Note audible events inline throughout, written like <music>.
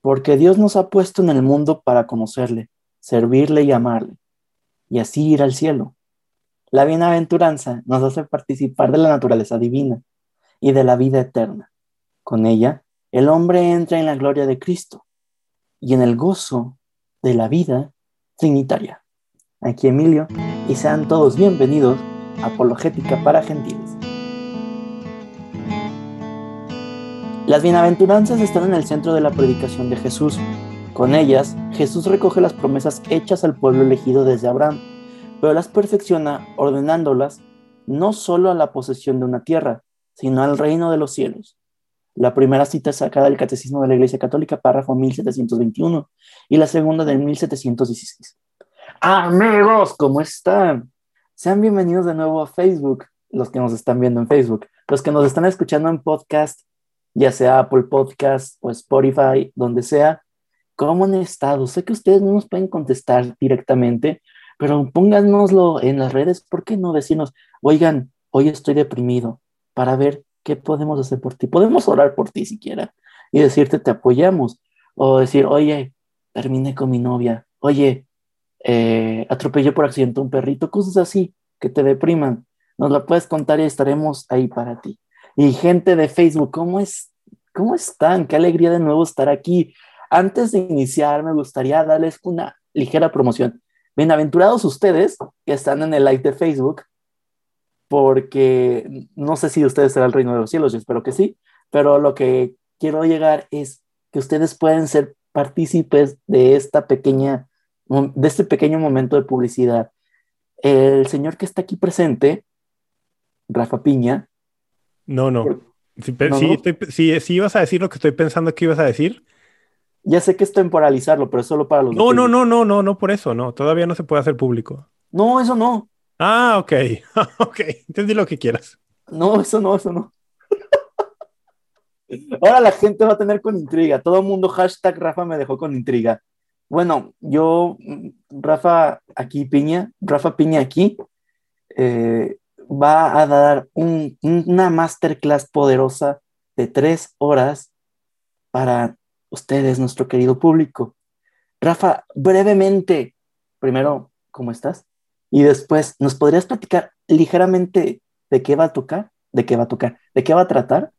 porque Dios nos ha puesto en el mundo para conocerle, servirle y amarle, y así ir al cielo. La bienaventuranza nos hace participar de la naturaleza divina y de la vida eterna. Con ella, el hombre entra en la gloria de Cristo y en el gozo de la vida trinitaria. Aquí Emilio y sean todos bienvenidos a Apologética para Gentiles. Las bienaventuranzas están en el centro de la predicación de Jesús. Con ellas, Jesús recoge las promesas hechas al pueblo elegido desde Abraham, pero las perfecciona ordenándolas no solo a la posesión de una tierra, sino al reino de los cielos. La primera cita es sacada del Catecismo de la Iglesia Católica, párrafo 1721, y la segunda del 1716. Amigos, ¿cómo están? Sean bienvenidos de nuevo a Facebook, los que nos están viendo en Facebook, los que nos están escuchando en podcast, ya sea Apple Podcast o Spotify, donde sea, ¿cómo han estado? Sé que ustedes no nos pueden contestar directamente, pero pónganoslo en las redes, ¿por qué no decirnos, oigan, hoy estoy deprimido, para ver qué podemos hacer por ti? Podemos orar por ti siquiera y decirte, te apoyamos, o decir, oye, terminé con mi novia, oye, eh, atropellé por accidente un perrito, cosas así que te depriman. Nos la puedes contar y estaremos ahí para ti. Y gente de Facebook, ¿cómo, es, ¿cómo están? Qué alegría de nuevo estar aquí. Antes de iniciar, me gustaría darles una ligera promoción. Bienaventurados ustedes que están en el live de Facebook, porque no sé si ustedes serán el reino de los cielos, yo espero que sí, pero lo que quiero llegar es que ustedes pueden ser partícipes de esta pequeña, de este pequeño momento de publicidad. El señor que está aquí presente, Rafa Piña, no, no. Si, si, ibas a decir lo que estoy pensando que ibas a decir. Ya sé que es temporalizarlo, pero es solo para los. No, no, no, no, no, no por eso, no. Todavía no se puede hacer público. No, eso no. Ah, ok. <laughs> ok. Entendí lo que quieras. No, eso no, eso no. <laughs> Ahora la gente va a tener con intriga. Todo el mundo hashtag Rafa me dejó con intriga. Bueno, yo, Rafa aquí Piña, Rafa Piña aquí, eh, va a dar una masterclass poderosa de tres horas para ustedes, nuestro querido público. Rafa, brevemente, primero, ¿cómo estás? Y después, ¿nos podrías platicar ligeramente de qué va a tocar? ¿De qué va a tocar? ¿De qué va a tratar?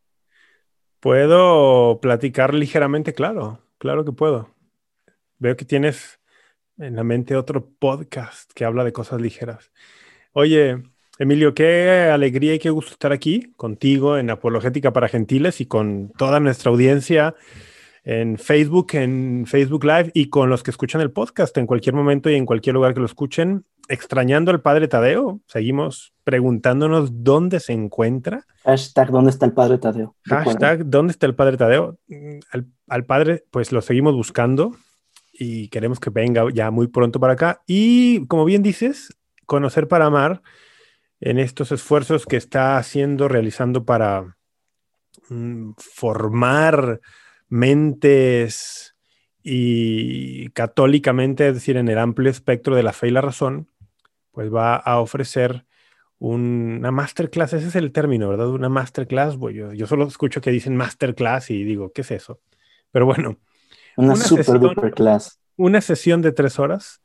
Puedo platicar ligeramente, claro, claro que puedo. Veo que tienes en la mente otro podcast que habla de cosas ligeras. Oye, Emilio, qué alegría y qué gusto estar aquí contigo en Apologética para Gentiles y con toda nuestra audiencia en Facebook, en Facebook Live y con los que escuchan el podcast en cualquier momento y en cualquier lugar que lo escuchen. Extrañando al Padre Tadeo, seguimos preguntándonos dónde se encuentra. Hashtag, ¿dónde está el Padre Tadeo? Hashtag, ¿dónde está el Padre Tadeo? Al, al Padre, pues lo seguimos buscando y queremos que venga ya muy pronto para acá. Y como bien dices, conocer para amar en estos esfuerzos que está haciendo, realizando para mm, formar mentes y católicamente, es decir, en el amplio espectro de la fe y la razón, pues va a ofrecer una masterclass, ese es el término, ¿verdad? Una masterclass, yo, yo solo escucho que dicen masterclass y digo, ¿qué es eso? Pero bueno. Una, super sesión, class. Una sesión de tres horas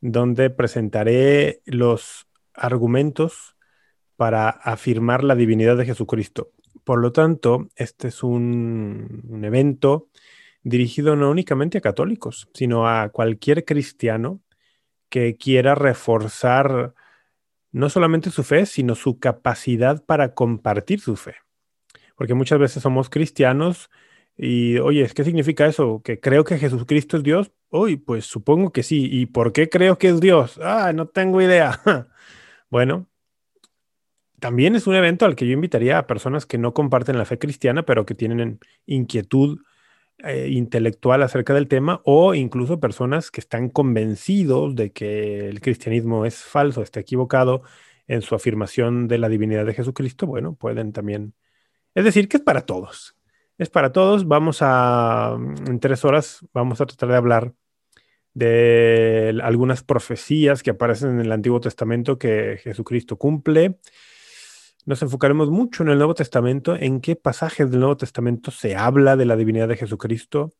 donde presentaré los argumentos para afirmar la divinidad de Jesucristo. Por lo tanto, este es un, evento dirigido no únicamente a católicos, sino a cualquier cristiano que quiera reforzar no solamente su fe, sino su capacidad para compartir su fe. Porque muchas veces somos cristianos y, oye, ¿qué significa eso? ¿Que creo que Jesucristo es Dios? Uy, pues supongo que sí. ¿Y por qué creo que es Dios? Ah, no tengo idea. <laughs> Bueno, también es un evento al que yo invitaría a personas que no comparten la fe cristiana, pero que tienen inquietud eh, intelectual acerca del tema, o incluso personas que están convencidos de que el cristianismo es falso, está equivocado en su afirmación de la divinidad de Jesucristo. Bueno, pueden también. Es decir, que es para todos. Es para todos. Vamos a, en tres horas, vamos a tratar de hablar de algunas profecías que aparecen en el Antiguo Testamento que Jesucristo cumple. Nos enfocaremos mucho en el Nuevo Testamento, en qué pasajes del Nuevo Testamento se habla de la divinidad de Jesucristo,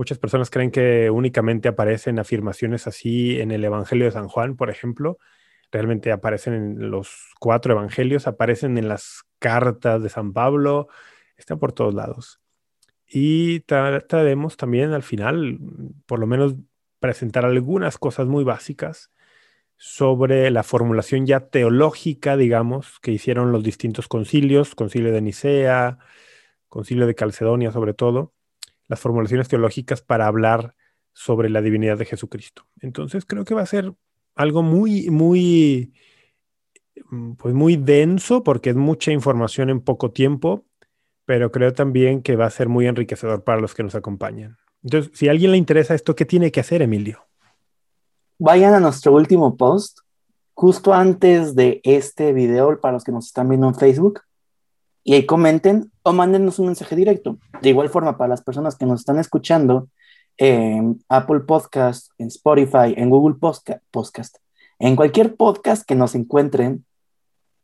Muchas personas creen que únicamente aparecen afirmaciones así en el Evangelio de San Juan, por ejemplo. Realmente aparecen en los cuatro evangelios, aparecen en las cartas de San Pablo, están por todos lados. Y trataremos también al final, por lo menos, presentar algunas cosas muy básicas sobre la formulación ya teológica, digamos, que hicieron los distintos concilios, concilio de Nicea, concilio de Calcedonia sobre todo, las formulaciones teológicas para hablar sobre la divinidad de Jesucristo. Entonces creo que va a ser algo muy, muy, pues muy denso porque es mucha información en poco tiempo, pero creo también que va a ser muy enriquecedor para los que nos acompañan. Entonces, si a alguien le interesa esto, ¿qué tiene que hacer, Emilio? vayan a nuestro último post, justo antes de este video, para los que nos están viendo en Facebook, y ahí comenten o mándenos un mensaje directo. De igual forma, para las personas que nos están escuchando en Apple Podcast, en Spotify, en Google Podcast, en cualquier podcast que nos encuentren,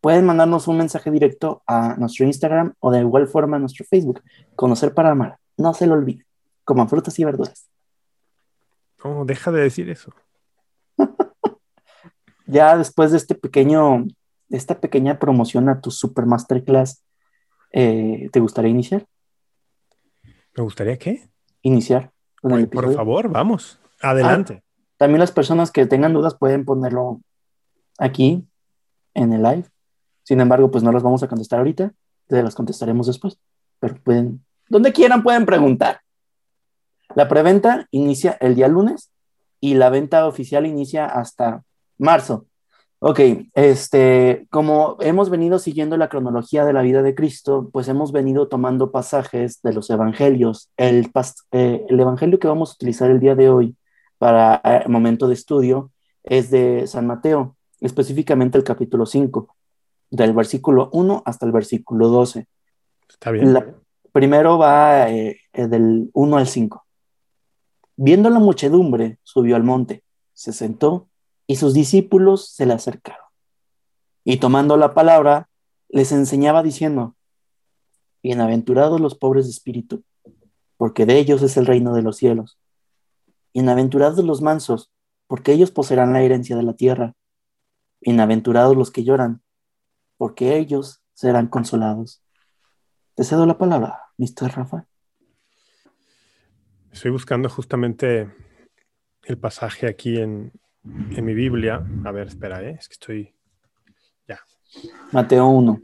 pueden mandarnos un mensaje directo a nuestro Instagram o de igual forma a nuestro Facebook. Conocer para amar. No se lo olviden. Coman frutas y verduras. No, deja de decir eso <laughs> ya después de este pequeño, esta pequeña promoción a tu Super Masterclass, eh, ¿te gustaría iniciar? ¿Me gustaría qué? Iniciar. por favor, vamos. Adelante. Ah, también las personas que tengan dudas pueden ponerlo aquí en el live. Sin embargo, pues no las vamos a contestar ahorita, las contestaremos después. Pero pueden, donde quieran pueden preguntar. La preventa inicia el día lunes y la venta oficial inicia hasta marzo. Ok, este, como hemos venido siguiendo la cronología de la vida de Cristo, pues hemos venido tomando pasajes de los evangelios. El, eh, el evangelio que vamos a utilizar el día de hoy para el eh, momento de estudio es de San Mateo, específicamente el capítulo 5, del versículo 1 hasta el versículo 12. Está bien. primero va eh, del 1 al 5. Viendo la muchedumbre, subió al monte, se sentó y sus discípulos se le acercaron. Y tomando la palabra, les enseñaba diciendo, Bienaventurados los pobres de espíritu, porque de ellos es el reino de los cielos. Bienaventurados los mansos, porque ellos poseerán la herencia de la tierra. Bienaventurados los que lloran, porque ellos serán consolados. Te cedo la palabra, Mr. Rafa. Estoy buscando justamente el pasaje aquí en, en mi Biblia. A ver, espera, ¿eh? es que estoy. Ya. Mateo 1.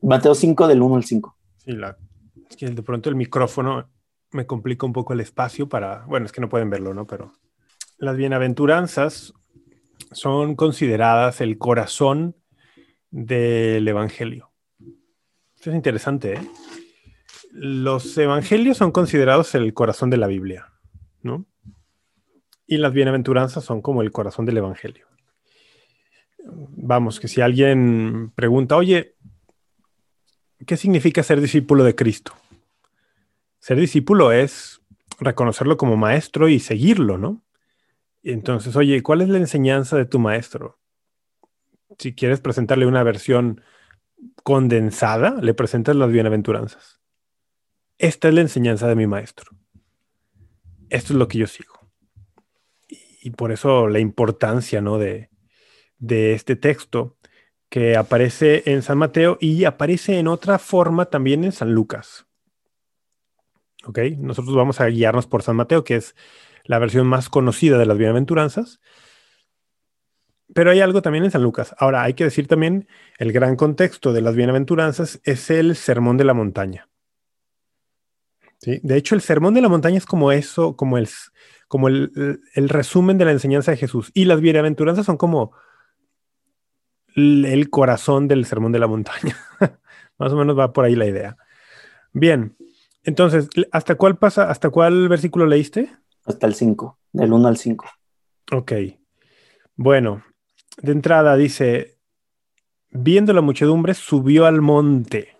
Mateo 5 del 1 al 5. Sí, la... es que de pronto el micrófono me complica un poco el espacio para. Bueno, es que no pueden verlo, ¿no? Pero las bienaventuranzas son consideradas el corazón del Evangelio. Esto es interesante, ¿eh? Los evangelios son considerados el corazón de la Biblia, ¿no? y las bienaventuranzas son como el corazón del Evangelio. Vamos, que si alguien pregunta, oye, ¿qué significa ser discípulo de Cristo? Ser discípulo es reconocerlo como maestro y seguirlo, ¿no? entonces, oye, ¿cuál es la enseñanza de tu maestro? Si quieres presentarle una versión condensada, le presentas las bienaventuranzas. Esta es la enseñanza de mi maestro. Esto es lo que yo sigo y por eso la importancia ¿no? de, este texto que aparece en San Mateo y aparece en otra forma también en San Lucas. ¿Ok? Nosotros vamos a guiarnos por San Mateo, que es la versión más conocida de las bienaventuranzas. Pero hay algo también en San Lucas. Ahora, hay que decir también, el gran contexto de las bienaventuranzas es el sermón de la montaña. ¿Sí? De hecho, el sermón de la montaña es como eso, como el, como el, resumen de la enseñanza de Jesús. Y las bienaventuranzas son como el corazón del sermón de la montaña. <laughs> Más o menos va por ahí la idea. Bien, entonces, ¿hasta cuál pasa? ¿Hasta cuál versículo leíste? Hasta el 5, del 1 al 5. Ok. Bueno, de entrada dice, viendo la muchedumbre, subió al monte.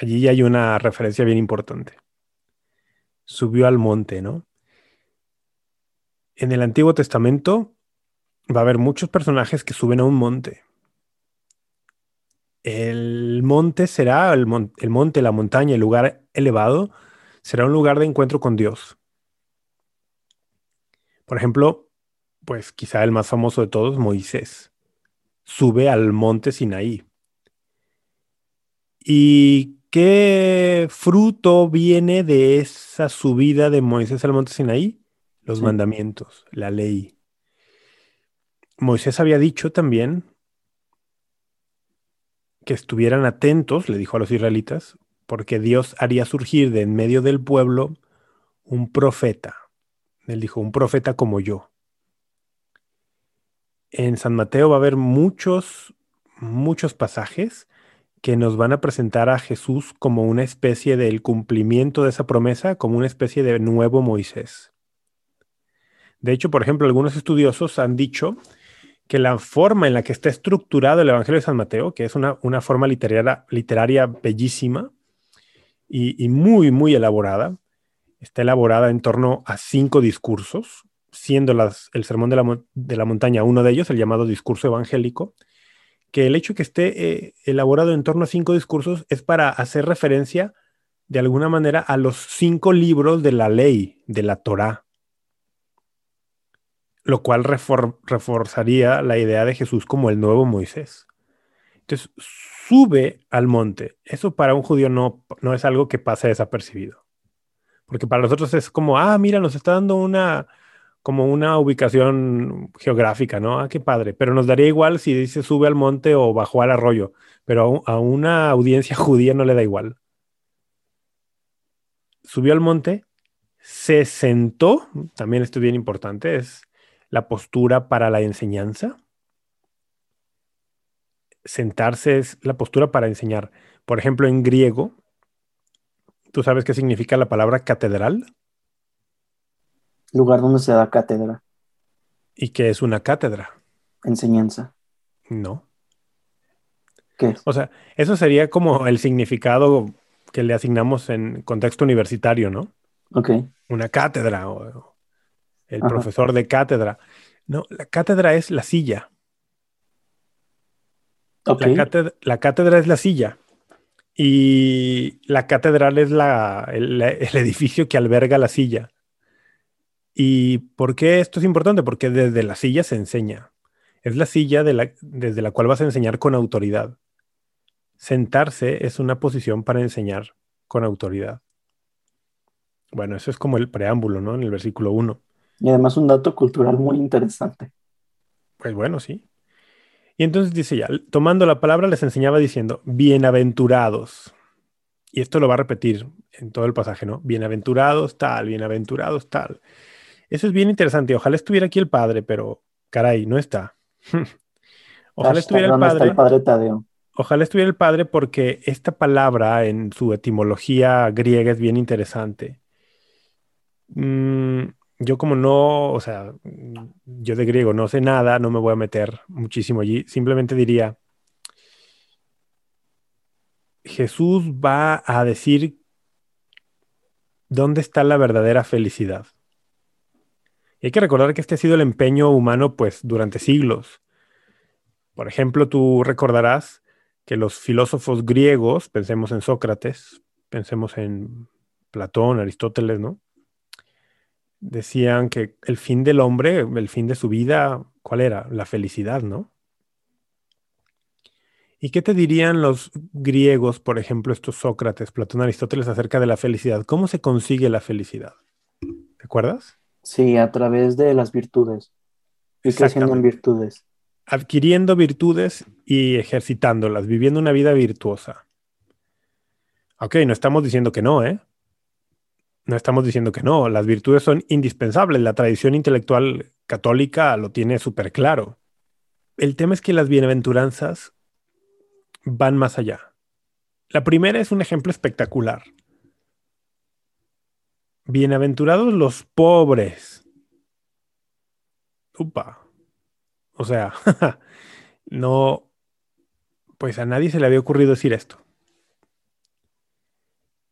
Allí hay una referencia bien importante. Subió al monte, ¿no? en el Antiguo Testamento va a haber muchos personajes que suben a un monte. El monte será el, monte, la montaña, el lugar elevado, será un lugar de encuentro con Dios. Por ejemplo, pues quizá el más famoso de todos, Moisés, sube al monte Sinaí. ¿Y qué fruto viene de esa subida de Moisés al monte Sinaí? Los mandamientos, la ley. Moisés había dicho también que estuvieran atentos, le dijo a los israelitas, porque Dios haría surgir de en medio del pueblo un profeta. Él dijo, un profeta como yo. En San Mateo va a haber muchos, muchos pasajes que nos van a presentar a Jesús como una especie del cumplimiento de esa promesa, como una especie de nuevo Moisés. De hecho, por ejemplo, algunos estudiosos han dicho que la forma en la que está estructurado el Evangelio de San Mateo, que es una, una forma literaria, literaria bellísima y, muy, muy elaborada, está elaborada en torno a cinco discursos, siendo el Sermón de la, de la, Montaña uno de ellos, el llamado discurso evangélico, que el hecho que esté eh, elaborado en torno a cinco discursos es para hacer referencia de alguna manera a los cinco libros de la ley, de la Torá lo cual reforzaría la idea de Jesús como el nuevo Moisés. Entonces, sube al monte. Eso para un judío no, no es algo que pase desapercibido. Porque para nosotros es como, ah, mira, nos está dando una, como una ubicación geográfica, ¿no? Ah, qué padre. Pero nos daría igual si dice sube al monte o bajó al arroyo. Pero a, una audiencia <laughs> judía no le da igual. Subió al monte, se sentó, también esto es bien importante, es la postura para la enseñanza. Sentarse es la postura para enseñar. Por ejemplo, en griego, ¿tú sabes qué significa la palabra catedral? Lugar donde se da cátedra. ¿Y qué es una cátedra? Enseñanza. No. ¿Qué es? O sea, eso sería como el significado que le asignamos en contexto universitario, ¿no? Ok. Una cátedra o, el profesor de cátedra. No, la cátedra es la silla. La, cátedra, es la silla. Y la catedral es la, el, edificio que alberga la silla. ¿Y por qué esto es importante? Porque desde la silla se enseña. Es la silla desde la cual vas a enseñar con autoridad. Sentarse es una posición para enseñar con autoridad. Bueno, eso es como el preámbulo, ¿no? En el versículo 1. Y además un dato cultural muy interesante. Pues bueno, sí. Y entonces dice ya, tomando la palabra les enseñaba diciendo, bienaventurados. Y esto lo va a repetir en todo el pasaje, ¿no? Bienaventurados tal, bienaventurados tal. Eso es bien interesante. Ojalá estuviera aquí el Padre, pero caray, no está. <laughs> Ojalá estuviera el padre, el padre Tadeo. Ojalá estuviera el Padre porque esta palabra en su etimología griega es bien interesante. Mm, yo como no, o sea, yo de griego no sé nada, no me voy a meter muchísimo allí, simplemente diría, Jesús va a decir dónde está la verdadera felicidad. Y hay que recordar que este ha sido el empeño humano pues durante siglos. Por ejemplo, tú recordarás que los filósofos griegos, pensemos en Sócrates, pensemos en Platón, Aristóteles, ¿no? decían que el fin del hombre, el fin de su vida, ¿cuál era? La felicidad, ¿no? ¿Y qué te dirían los griegos, por ejemplo, estos Sócrates, Platón, Aristóteles, acerca de la felicidad? ¿Cómo se consigue la felicidad? ¿Te acuerdas? Sí, a través de las virtudes. Y creciendo en virtudes. Adquiriendo virtudes y ejercitándolas, viviendo una vida virtuosa. Ok, no estamos diciendo que no, ¿eh? no estamos diciendo que no, las virtudes son indispensables, la tradición intelectual católica lo tiene súper claro. El tema es que las bienaventuranzas van más allá. La primera es un ejemplo espectacular. Bienaventurados los pobres. Upa. O sea, <laughs> no, pues a nadie se le había ocurrido decir esto.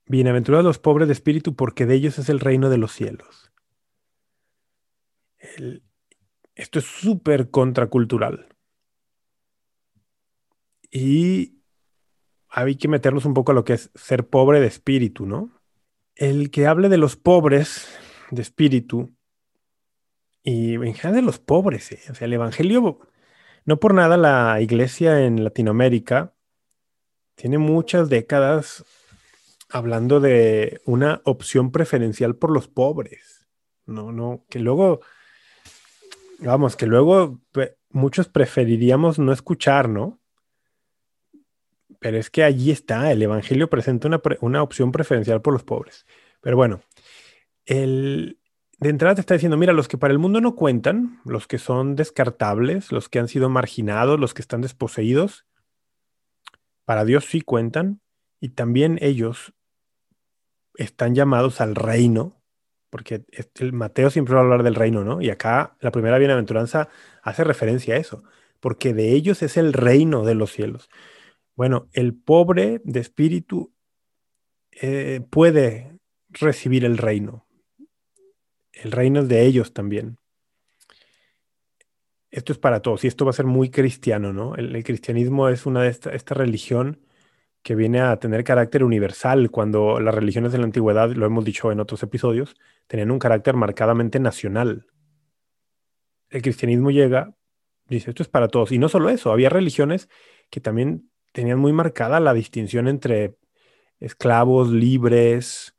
Bienaventurados los pobres de espíritu, porque de ellos es el reino de los cielos. esto es súper contracultural. Y hay que meternos un poco a lo que es ser pobre de espíritu, ¿no? El que hable de los pobres de espíritu y en general de los pobres. ¿eh? O sea, el Evangelio, no por nada la iglesia en Latinoamérica tiene muchas décadas hablando de una opción preferencial por los pobres. No, no, que luego, vamos, que luego muchos preferiríamos no escuchar, ¿no? Pero es que allí está, el Evangelio presenta una, una opción preferencial por los pobres. Pero bueno, el, de entrada te está diciendo, mira, los que para el mundo no cuentan, los que son descartables, los que han sido marginados, los que están desposeídos, para Dios sí cuentan y también ellos están llamados al reino, porque el Mateo siempre va a hablar del reino, ¿no? Y acá la primera bienaventuranza hace referencia a eso, porque de ellos es el reino de los cielos. Bueno, el pobre de espíritu eh, puede recibir el reino. El reino es de ellos también. Esto es para todos y esto va a ser muy cristiano, ¿no? El, cristianismo es una de esta, religión que viene a tener carácter universal cuando las religiones de la antigüedad, lo hemos dicho en otros episodios, tenían un carácter marcadamente nacional. El cristianismo llega, dice, esto es para todos. Y no solo eso, había religiones que también tenían muy marcada la distinción entre esclavos, libres,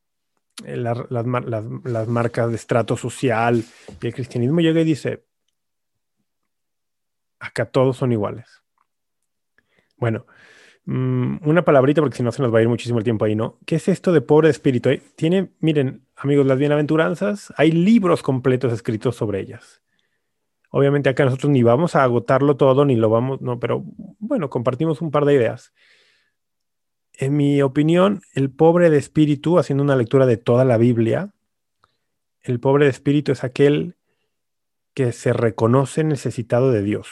eh, las, marcas de estrato social. Y el cristianismo llega y dice, acá todos son iguales. Bueno, mm, una palabrita porque si no se nos va a ir muchísimo el tiempo ahí, ¿no? ¿Qué es esto de pobre espíritu? Tiene, miren, amigos, las bienaventuranzas, hay libros completos escritos sobre ellas. Obviamente acá nosotros ni vamos a agotarlo todo, ni lo vamos, no, pero bueno, compartimos un par de ideas. En mi opinión, el pobre de espíritu, haciendo una lectura de toda la Biblia, el pobre de espíritu es aquel que se reconoce necesitado de Dios.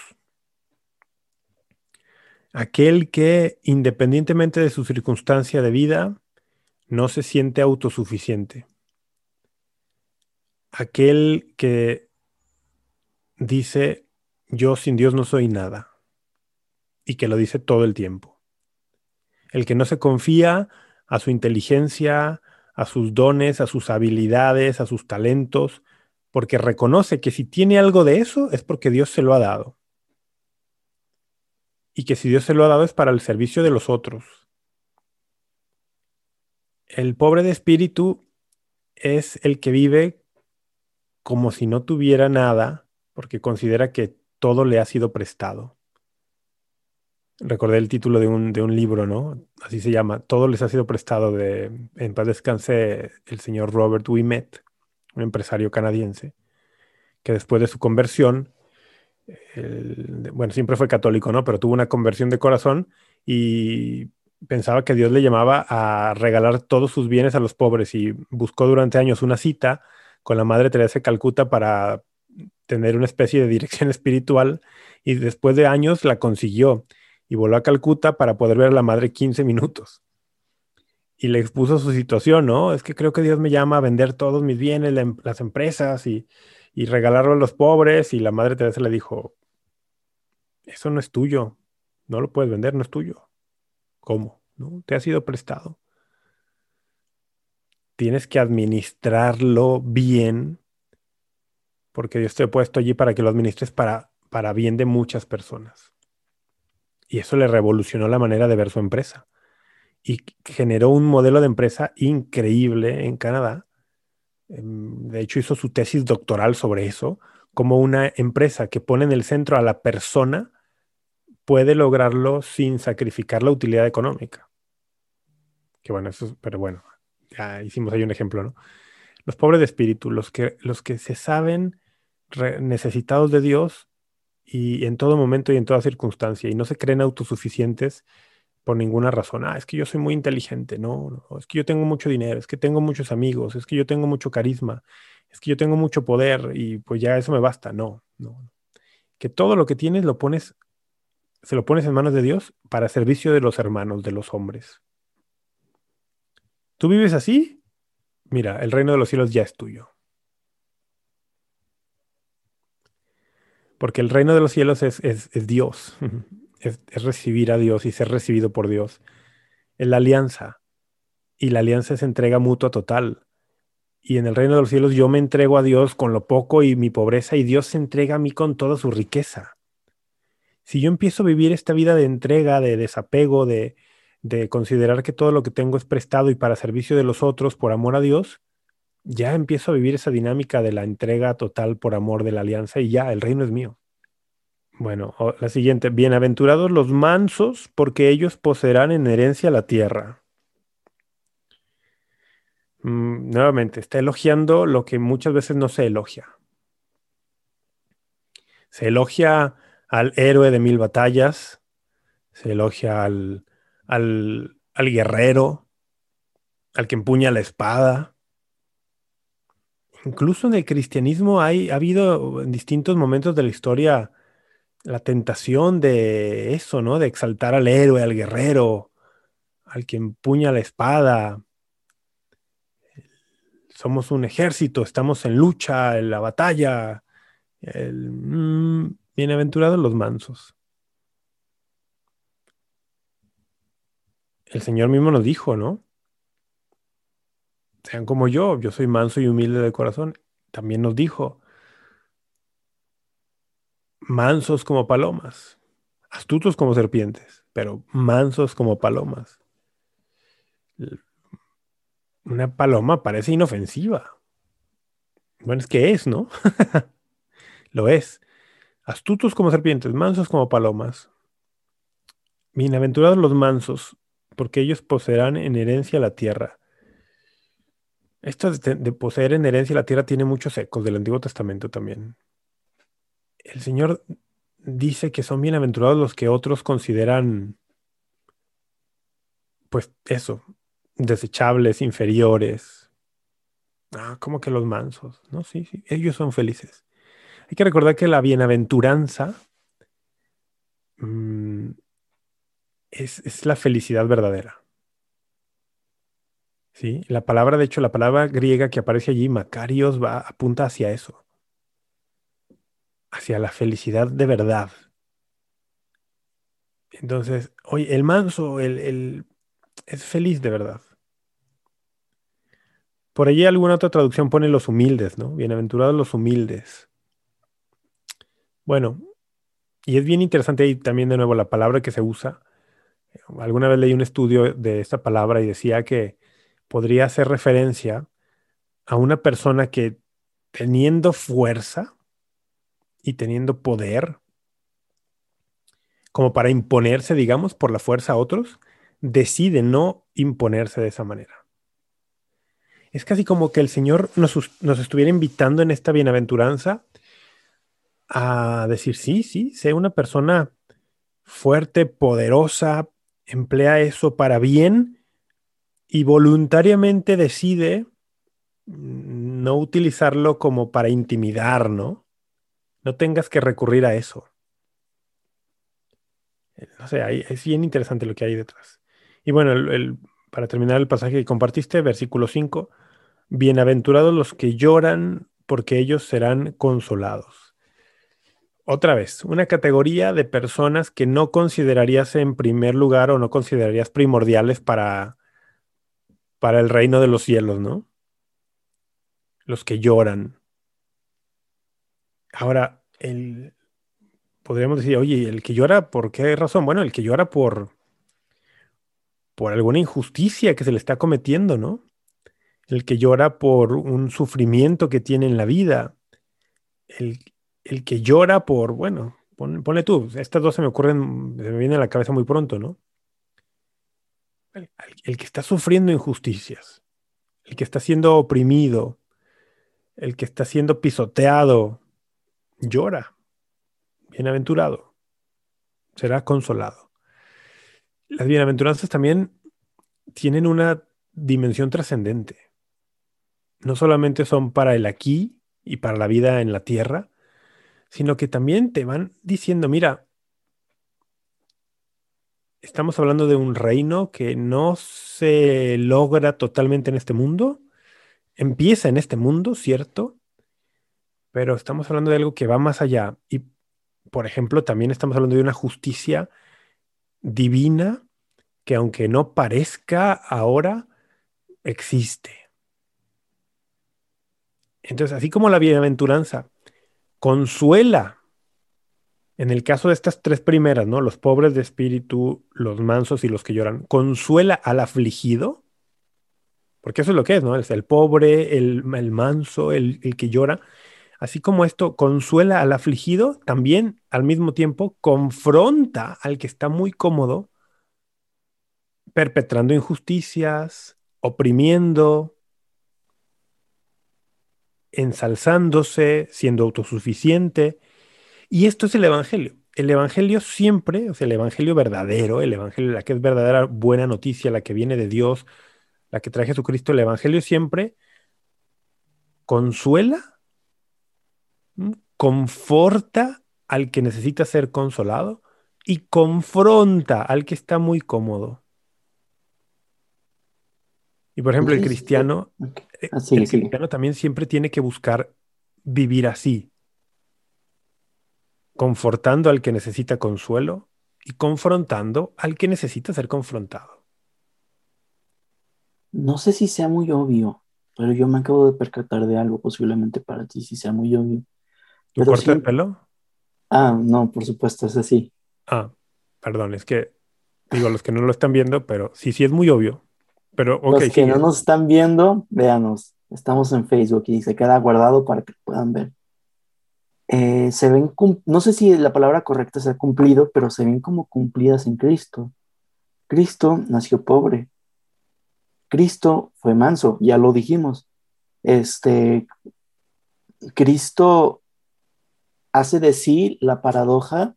Aquel que, independientemente de su circunstancia de vida, no se siente autosuficiente. Aquel que dice, yo sin Dios no soy nada. Y que lo dice todo el tiempo. El que no se confía a su inteligencia, a sus dones, a sus habilidades, a sus talentos, porque reconoce que si tiene algo de eso es porque Dios se lo ha dado. Y que si Dios se lo ha dado es para el servicio de los otros. El pobre de espíritu es el que vive como si no tuviera nada porque considera que todo le ha sido prestado. Recordé el título de un, libro, ¿no? Así se llama, Todo les ha sido prestado de, en paz descanse, el señor Robert Wimet, un empresario canadiense, que después de su conversión, bueno, siempre fue católico, ¿no? Pero tuvo una conversión de corazón y pensaba que Dios le llamaba a regalar todos sus bienes a los pobres y buscó durante años una cita con la Madre Teresa de Calcuta para tener una especie de dirección <laughs> espiritual y después de años la consiguió y voló a Calcuta para poder ver a la madre 15 minutos. Y le expuso su situación, ¿no? Es que creo que Dios me llama a vender todos mis bienes, em, las empresas y, y regalarlo a los pobres. Y la madre Teresa le dijo, eso no es tuyo, no lo puedes vender, no es tuyo. ¿Cómo? ¿No? Te ha sido prestado. Tienes que administrarlo bien porque Dios te ha puesto allí para que lo administres para, para bien de muchas personas. Y eso le revolucionó la manera de ver su empresa. Y generó un modelo de empresa increíble en Canadá. Em, de hecho, hizo su tesis doctoral sobre eso, como una empresa que pone en el centro a la persona puede lograrlo sin sacrificar la utilidad económica. Que bueno, eso, pero bueno, ya hicimos ahí un ejemplo, ¿no? Los pobres de espíritu, los que, los que se saben necesitados de Dios y en todo momento y en toda circunstancia y no se creen autosuficientes por ninguna razón. Ah, es que yo soy muy inteligente, no, no, es que yo tengo mucho dinero, es que tengo muchos amigos, es que yo tengo mucho carisma, es que yo tengo mucho poder y pues ya eso me basta. No, no. Que todo lo que tienes lo pones, se lo pones en manos de Dios para servicio de los hermanos, de los hombres. ¿Tú vives así? Mira, el reino de los cielos ya es tuyo. Porque el reino de los cielos es, Dios, es, recibir a Dios y ser recibido por Dios. Es la alianza. y la alianza es entrega mutua total. Y en el reino de los cielos yo me entrego a Dios con lo poco y mi pobreza y Dios se entrega a mí con toda su riqueza. Si yo empiezo a vivir esta vida de entrega, de desapego, de, de considerar que todo lo que tengo es prestado y para servicio de los otros por amor a Dios, ya empiezo a vivir esa dinámica de la entrega total por amor de la alianza y ya, el reino es mío. Bueno, la siguiente, bienaventurados los mansos, porque ellos poseerán en herencia la tierra. Mm, nuevamente, está elogiando lo que muchas veces no se elogia. Se elogia al héroe de mil batallas, se elogia al, al, al guerrero, al que empuña la espada, Incluso en el cristianismo hay, ha habido en distintos momentos de la historia la tentación de eso, ¿no? De exaltar al héroe, al guerrero, al que empuña la espada. Somos un ejército, estamos en lucha, en la batalla. Mm, bienaventurados los mansos. El Señor mismo nos dijo, ¿no? Sean como yo, yo soy manso y humilde de corazón. También nos dijo, mansos como palomas, astutos como serpientes, pero mansos como palomas. Una paloma parece inofensiva. Bueno, es que es, ¿no? <laughs> Lo es. Astutos como serpientes, mansos como palomas. Bienaventurados los mansos, porque ellos poseerán en herencia la tierra. Esto de, poseer en herencia la tierra tiene muchos ecos del Antiguo Testamento también. El Señor dice que son bienaventurados los que otros consideran, pues eso, desechables, inferiores. Ah, como que los mansos, ¿no? Sí, sí, ellos son felices. Hay que recordar que la bienaventuranza mm, es la felicidad verdadera. Sí, la palabra, de hecho, la palabra griega que aparece allí, Macarios, va, apunta hacia eso, hacia la felicidad de verdad. Entonces, oye, el manso, el, es feliz de verdad. Por allí alguna otra traducción pone los humildes, ¿no? Bienaventurados los humildes. Bueno, y es bien interesante ahí también de nuevo la palabra que se usa. Alguna vez leí un estudio de esta palabra y decía que podría hacer referencia a una persona que teniendo fuerza y teniendo poder, como para imponerse, digamos, por la fuerza a otros, decide no imponerse de esa manera. Es casi como que el Señor nos, nos estuviera invitando en esta bienaventuranza a decir, sí, sí, sé una persona fuerte, poderosa, emplea eso para bien y voluntariamente decide no utilizarlo como para intimidar, ¿no? No tengas que recurrir a eso. No sé, es bien interesante lo que hay detrás. Y bueno, para terminar el pasaje que compartiste, versículo 5, bienaventurados los que lloran porque ellos serán consolados. Otra vez, una categoría de personas que no considerarías en primer lugar o no considerarías primordiales para para el reino de los cielos, ¿no? Los que lloran. Ahora, el, podríamos decir, oye, el que llora, ¿por qué razón? Bueno, el que llora por, por alguna injusticia que se le está cometiendo, ¿no? El que llora por un sufrimiento que tiene en la vida. El, que llora por, bueno, ponle tú, estas dos se me ocurren, se me vienen a la cabeza muy pronto, ¿no? El, que está sufriendo injusticias, el que está siendo oprimido, el que está siendo pisoteado, llora. Bienaventurado. Será consolado. Las bienaventuranzas también tienen una dimensión trascendente. No solamente son para el aquí y para la vida en la tierra, sino que también te van diciendo, mira, estamos hablando de un reino que no se logra totalmente en este mundo. Empieza en este mundo, cierto, pero estamos hablando de algo que va más allá. Y, por ejemplo, también estamos hablando de una justicia divina que aunque no parezca ahora, existe. Entonces, así como la bienaventuranza consuela, en el caso de estas tres primeras, ¿no? Los pobres de espíritu, los mansos y los que lloran, consuela al afligido, porque eso es lo que es, ¿no? Es el pobre, el, manso, el, el que llora. Así como esto consuela al afligido, también al mismo tiempo confronta al que está muy cómodo, perpetrando injusticias, oprimiendo, ensalzándose, siendo autosuficiente. Y esto es el Evangelio. El Evangelio siempre, o sea, el Evangelio verdadero, el Evangelio, la que es verdadera buena noticia, la que viene de Dios, la que trae Jesucristo, el Evangelio siempre consuela, conforta al que necesita ser consolado y confronta al que está muy cómodo. Y por ejemplo, el cristiano, eh, el cristiano también siempre tiene que buscar vivir así, confortando al que necesita consuelo y confrontando al que necesita ser confrontado. No sé si sea muy obvio, pero yo me acabo de percatar de algo, posiblemente para ti si sea muy obvio. ¿Tu corte de pelo? Ah, no, por supuesto, es así. Ah, perdón, es que digo los que no lo están viendo, pero sí, sí es muy obvio. Pero, Los que no nos están viendo, véanos. Estamos en Facebook y se queda guardado para que puedan ver. Eh, se ven, no sé si la palabra correcta se ha cumplido, pero se ven como cumplidas en Cristo. Cristo nació pobre. Cristo fue manso, ya lo dijimos. Este, Cristo hace decir la paradoja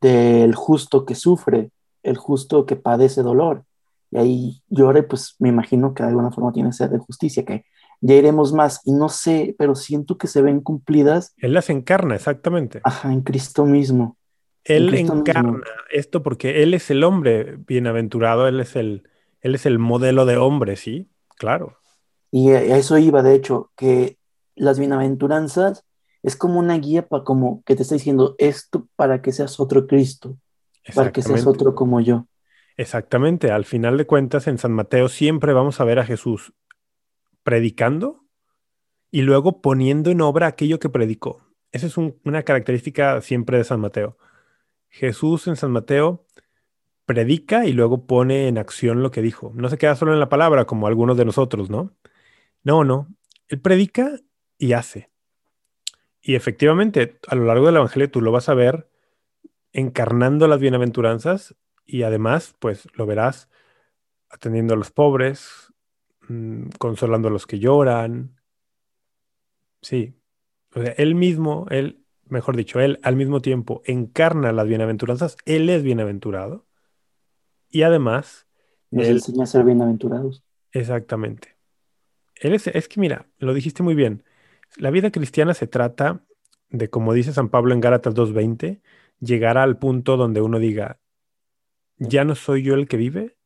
del justo que sufre, el justo que padece dolor y ahí llore, pues me imagino que de alguna forma tiene sed de justicia, que ya iremos más, y no sé, pero siento que se ven cumplidas. Él las encarna, exactamente. Ajá, en Cristo mismo. Él encarna esto porque Él es el hombre bienaventurado, Él es el, él es el modelo de hombre, ¿sí? Claro. Y a eso iba, de hecho, que las bienaventuranzas es como una guía para como que te está diciendo esto para que seas otro Cristo, para que seas otro como yo. Exactamente, al final de cuentas en San Mateo siempre vamos a ver a Jesús predicando y luego poniendo en obra aquello que predicó. Esa es una característica siempre de San Mateo. Jesús en San Mateo predica y luego pone en acción lo que dijo. No se queda solo en la palabra como algunos de nosotros, ¿no? No, no. Él predica y hace. Y efectivamente, a lo largo del Evangelio tú lo vas a ver encarnando las bienaventuranzas y además, pues lo verás atendiendo a los pobres, mm, consolando a los que lloran. Sí, o sea, él mismo, él, mejor dicho, él al mismo tiempo encarna las bienaventuranzas, él es bienaventurado y además... Nos enseña a ser bienaventurados. Exactamente. Él es, es que mira, lo dijiste muy bien. La vida cristiana se trata de, como dice San Pablo en Gálatas 2.20, llegar al punto donde uno diga, ya no soy yo el que vive,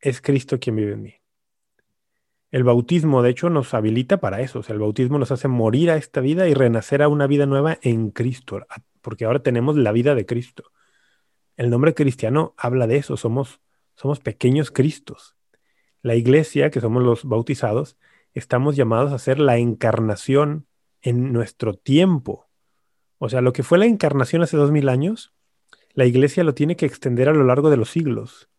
es Cristo quien vive en mí. El bautismo, de hecho, nos habilita para eso. O sea, el bautismo nos hace morir a esta vida y renacer a una vida nueva en Cristo, porque ahora tenemos la vida de Cristo. El nombre cristiano habla de eso, somos, somos pequeños Cristos. La iglesia, que somos los bautizados, estamos llamados a ser la encarnación en nuestro tiempo. O sea, lo que fue la encarnación hace dos mil años, la iglesia lo tiene que extender a lo largo de los siglos.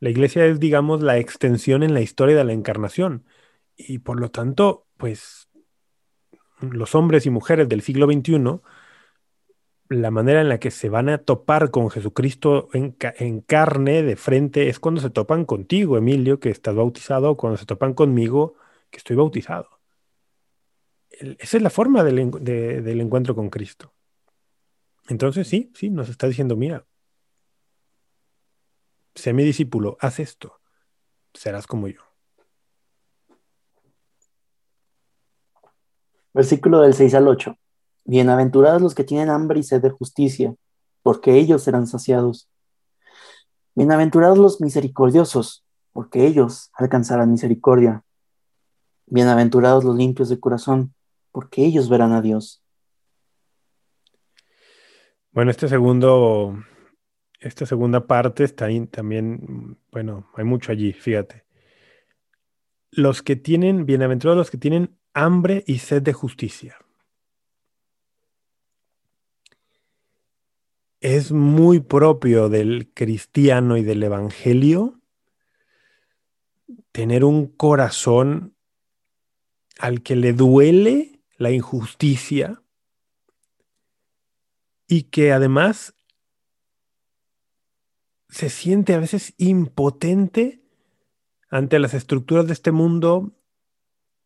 La iglesia es, digamos, la extensión en la historia de la encarnación. Y por lo tanto, pues los hombres y mujeres del siglo XXI, la manera en la que se van a topar con Jesucristo en, carne de frente es cuando se topan contigo, Emilio, que estás bautizado, o cuando se topan conmigo, que estoy bautizado. esa es la forma del encuentro con Cristo. Entonces sí, sí, nos está diciendo, mira, sé mi discípulo, haz esto, serás como yo. Versículo del 6 al 8. Bienaventurados los que tienen hambre y sed de justicia, porque ellos serán saciados. Bienaventurados los misericordiosos, porque ellos alcanzarán misericordia. Bienaventurados los limpios de corazón, porque ellos verán a Dios. Bueno, este segundo, esta segunda parte está ahí también, bueno, hay mucho allí, fíjate. los que tienen, bienaventurados los que tienen hambre y sed de justicia. Es muy propio del cristiano y del evangelio tener un corazón al que le duele la injusticia y que además se siente a veces impotente ante las estructuras de este mundo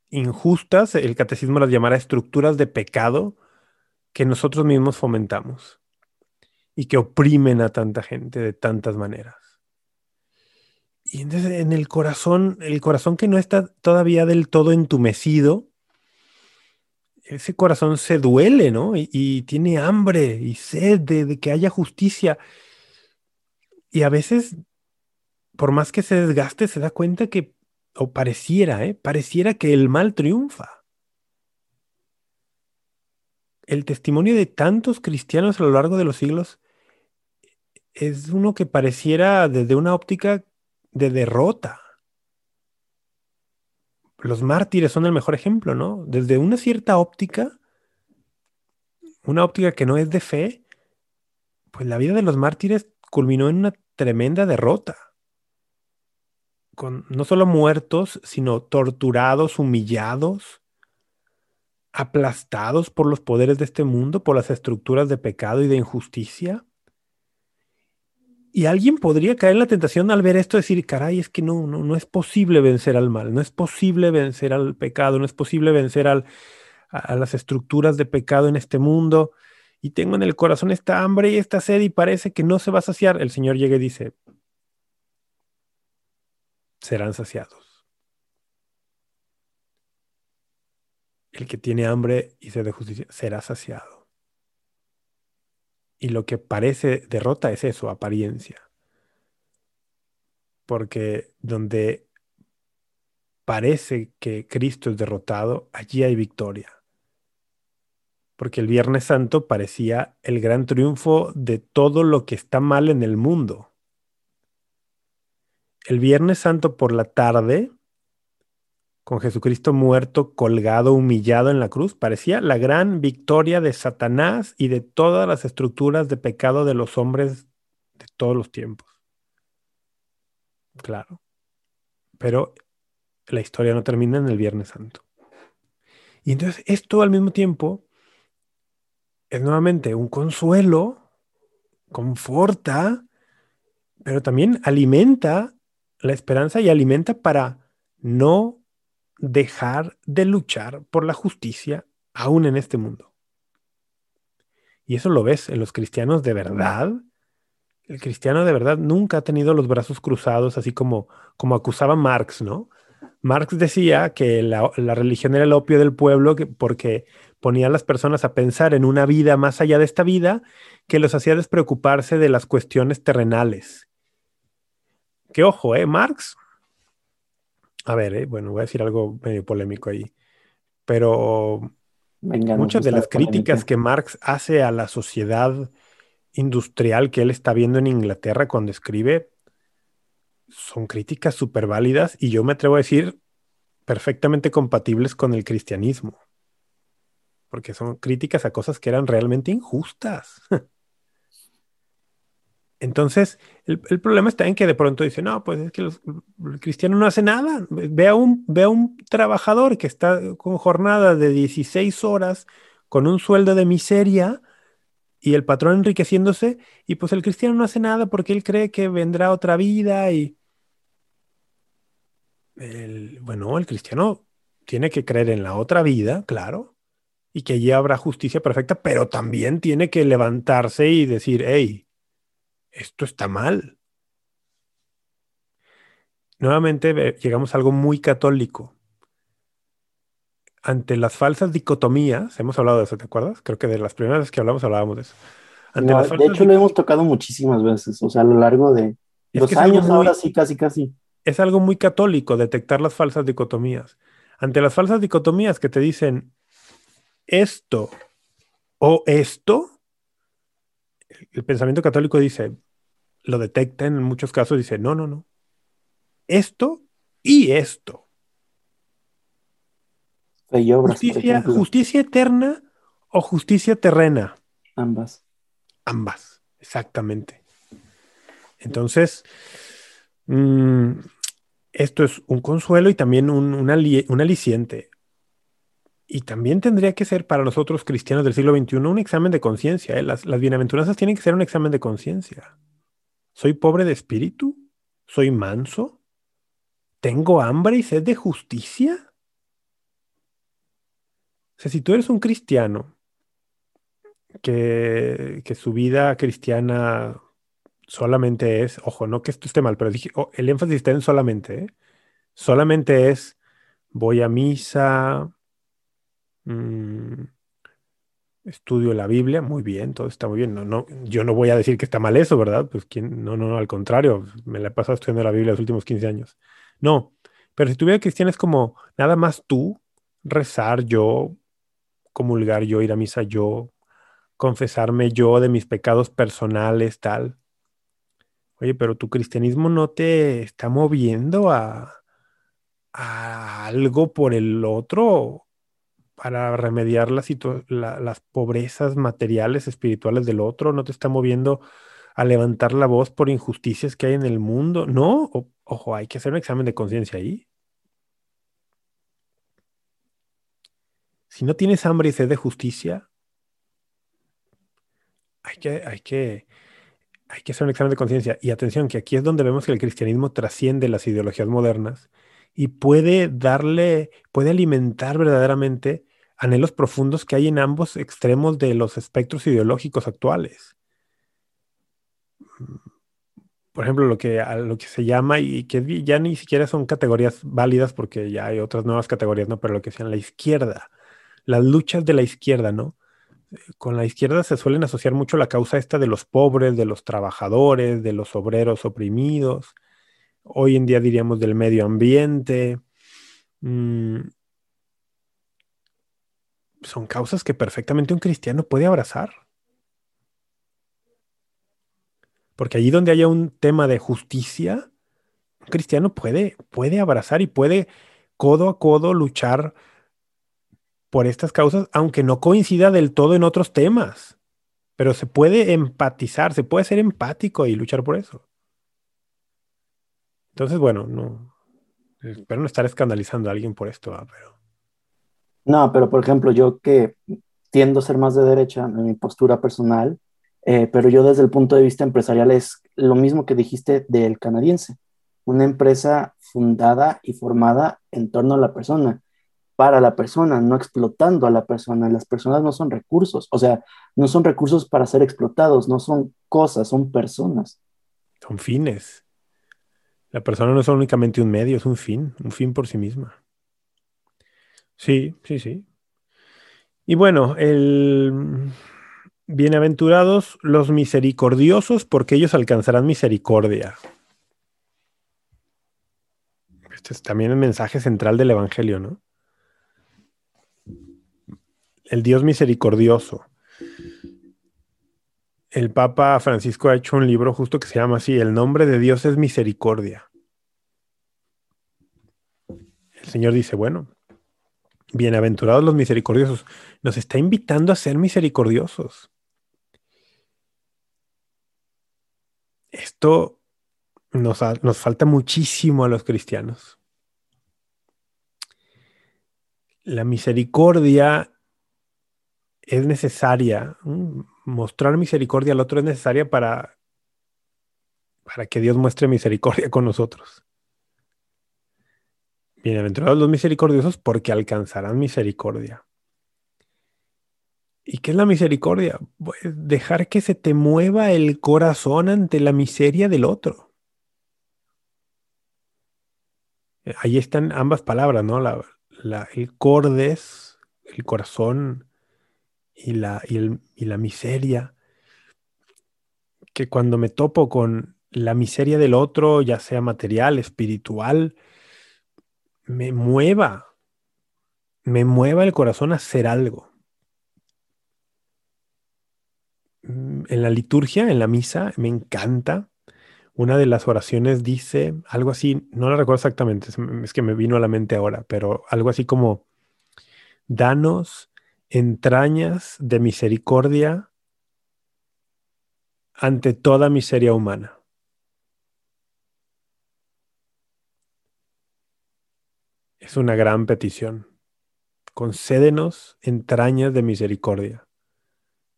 injustas, el catecismo las llamará estructuras de pecado que nosotros mismos fomentamos y que oprimen a tanta gente de tantas maneras. Y entonces en el corazón, el corazón que no está todavía del todo entumecido, ese corazón se duele, ¿no? Y, tiene hambre y sed de, que haya justicia. Y a veces, por más que se desgaste, se da cuenta que, o pareciera, ¿eh? Pareciera que el mal triunfa. El testimonio de tantos cristianos a lo largo de los siglos es uno que pareciera desde una óptica de derrota. Los mártires son el mejor ejemplo, ¿no? Desde una cierta óptica, una óptica que no es de fe, pues la vida de los mártires culminó en una tremenda derrota. Con no solo muertos, sino torturados, humillados, aplastados por los poderes de este mundo, por las estructuras de pecado y de injusticia. Y alguien podría caer en la tentación al ver esto, decir, caray, es que no, no, no es posible vencer al mal, no es posible vencer al pecado, no es posible vencer al, a, las estructuras de pecado en este mundo. Y tengo en el corazón esta hambre y esta sed y parece que no se va a saciar. El Señor llega y dice, serán saciados. El que tiene hambre y sed de justicia será saciado. Y lo que parece derrota es eso, apariencia. Porque donde parece que Cristo es derrotado, allí hay victoria. Porque el Viernes Santo parecía el gran triunfo de todo lo que está mal en el mundo. El Viernes Santo por la tarde con Jesucristo muerto, colgado, humillado en la cruz, parecía la gran victoria de Satanás y de todas las estructuras de pecado de los hombres de todos los tiempos. Claro. Pero la historia no termina en el Viernes Santo. Y entonces esto al mismo tiempo es nuevamente un consuelo, conforta, pero también alimenta la esperanza y alimenta para no dejar de luchar por la justicia aún en este mundo. Y eso lo ves en los cristianos de verdad. El cristiano de verdad nunca ha tenido los brazos cruzados, así como, como acusaba Marx, ¿no? Marx decía que la, religión era el opio del pueblo porque ponía a las personas a pensar en una vida más allá de esta vida que los hacía despreocuparse de las cuestiones terrenales. Que ojo, ¿eh? Marx a ver, eh, bueno, voy a decir algo medio polémico ahí, pero muchas de las críticas que Marx hace a la sociedad industrial que él está viendo en Inglaterra cuando escribe son críticas súper válidas y yo me atrevo a decir perfectamente compatibles con el cristianismo, porque son críticas a cosas que eran realmente injustas. <laughs> Entonces, el, problema está en que de pronto dice, no, pues es que el cristiano no hace nada. Ve a, un, ve a un trabajador que está con jornada de 16 horas, con un sueldo de miseria, y el patrón enriqueciéndose, y pues el cristiano no hace nada porque él cree que vendrá otra vida y... bueno, el cristiano tiene que creer en la otra vida, claro, y que allí habrá justicia perfecta, pero también tiene que levantarse y decir, hey, esto está mal. Nuevamente llegamos a algo muy católico. Ante las falsas dicotomías, hemos hablado de eso, ¿te acuerdas? Creo que de las primeras veces que hablamos hablábamos de eso. de hecho, lo hemos tocado muchísimas veces, o sea, a lo largo de los años, ahora sí, casi, casi. Es algo muy católico detectar las falsas dicotomías. Ante las falsas dicotomías que te dicen esto o esto, el pensamiento católico dice, lo detecta en muchos casos, dice, no, no, no. Esto y esto. Obras, Justicia, justicia eterna o justicia terrena. Ambas. Ambas, exactamente. Entonces, mm, esto es un consuelo y también un, un ali- un aliciente. Y también tendría que ser para nosotros cristianos del siglo XXI un examen de conciencia. ¿eh? Las, las bienaventuranzas tienen que ser un examen de conciencia. ¿Soy pobre de espíritu? ¿Soy manso? ¿Tengo hambre y sed de justicia? O sea, si tú eres un cristiano que, que su vida cristiana solamente es, ojo, no que esto esté mal, pero dije, oh, el énfasis está en solamente, ¿eh? Solamente es voy a misa, mm, estudio la Biblia, muy bien, todo está muy bien. No, no, yo no voy a decir que está mal eso, ¿verdad? Pues quién, no, no, no, al contrario, me la he pasado estudiando la Biblia los últimos 15 años. No, pero si tu vida cristiana es como nada más tú, rezar yo, comulgar yo, ir a misa yo, confesarme yo de mis pecados personales, tal. Oye, pero tu cristianismo no te está moviendo a, a algo por el otro para remediar las pobrezas materiales, espirituales del otro, no te está moviendo a levantar la voz por injusticias que hay en el mundo. No, ojo, hay que hacer un examen de conciencia ahí. Si no tienes hambre y sed de justicia, hay que, hay que, hay que hacer un examen de conciencia. Y atención, que aquí es donde vemos que el cristianismo trasciende las ideologías modernas y puede darle, puede alimentar verdaderamente anhelos profundos que hay en ambos extremos de los espectros ideológicos actuales. Por ejemplo, lo que, lo que se llama y que ya ni siquiera son categorías válidas porque ya hay otras nuevas categorías, ¿no? Pero lo que sean la izquierda, las luchas de la izquierda, ¿no? con la izquierda se suelen asociar mucho la causa esta de los pobres, de los trabajadores, de los obreros oprimidos. Hoy en día diríamos del medio ambiente. Mm, son causas que perfectamente un cristiano puede abrazar. Porque allí donde haya un tema de justicia, un cristiano puede, puede abrazar y puede codo a codo luchar por estas causas, aunque no coincida del todo en otros temas. Pero se puede empatizar, se puede ser empático y luchar por eso. Entonces, bueno, no, espero no estar escandalizando a alguien por esto, ah, pero No, pero por ejemplo, yo que tiendo a ser más de derecha en mi postura personal, eh, pero yo desde el punto de vista empresarial es lo mismo que dijiste del canadiense, una empresa fundada y formada en torno a la persona, para la persona, no explotando a la persona. Las personas no son recursos, o sea, no son recursos para ser explotados, no son cosas, son personas. son fines. La persona no es únicamente un medio, es un fin, un fin por sí misma. Sí, sí, sí. Y bueno, el bienaventurados los misericordiosos, porque ellos alcanzarán misericordia. Este es también el mensaje central del Evangelio, ¿no? El Dios misericordioso. El Papa Francisco ha hecho un libro justo que se llama así, El nombre de Dios es misericordia. El Señor dice, bueno, bienaventurados los misericordiosos. Nos está invitando a ser misericordiosos. Esto nos, nos falta muchísimo a los cristianos. La misericordia es necesaria. ¿m? Mostrar misericordia al otro es necesaria para, para que Dios muestre misericordia con nosotros. Bienaventurados los misericordiosos porque alcanzarán misericordia. ¿Y qué es la misericordia? Pues dejar que se te mueva el corazón ante la miseria del otro. Ahí están ambas palabras, ¿no? La, la- el cordes, el corazón y la, y el- y la miseria. Que cuando me topo con la miseria del otro, ya sea material, espiritual, me mueva, me mueva el corazón a hacer algo. Mm, En la liturgia, en la misa, me encanta. Una de las oraciones dice algo así, no la recuerdo exactamente, es es que me vino a la mente ahora, pero algo así como, danos entrañas de misericordia ante toda miseria humana. Es una gran petición. Concédenos entrañas de misericordia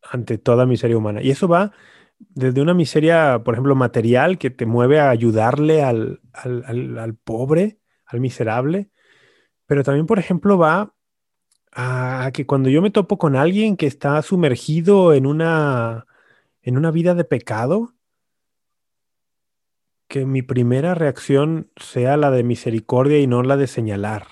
ante toda miseria humana. Y eso va desde una miseria, por ejemplo, material que te mueve a ayudarle al, al, pobre, al miserable, pero también, por ejemplo, va a, que cuando yo me topo con alguien que está sumergido en una, en una vida de pecado, que mi primera reacción sea la de misericordia y no la de señalar.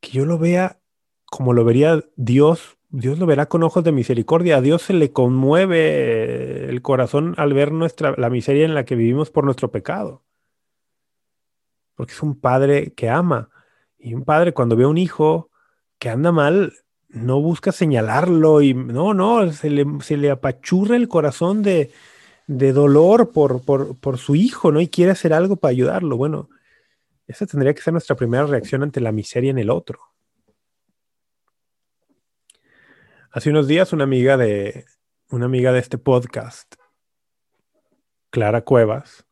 Que yo lo vea como lo vería Dios Dios lo verá con ojos de misericordia. A Dios se le conmueve el corazón al ver nuestra, la miseria en la que vivimos por nuestro pecado. Porque es un padre que ama. Y un padre cuando ve a un hijo que anda mal, no busca señalarlo y no, no, se le, apachurra el corazón de, dolor por, por, por, su hijo, ¿no? Y quiere hacer algo para ayudarlo. Bueno, esa tendría que ser nuestra primera reacción ante la miseria en el otro. Hace unos días una amiga de una amiga de este podcast, Clara Cuevas,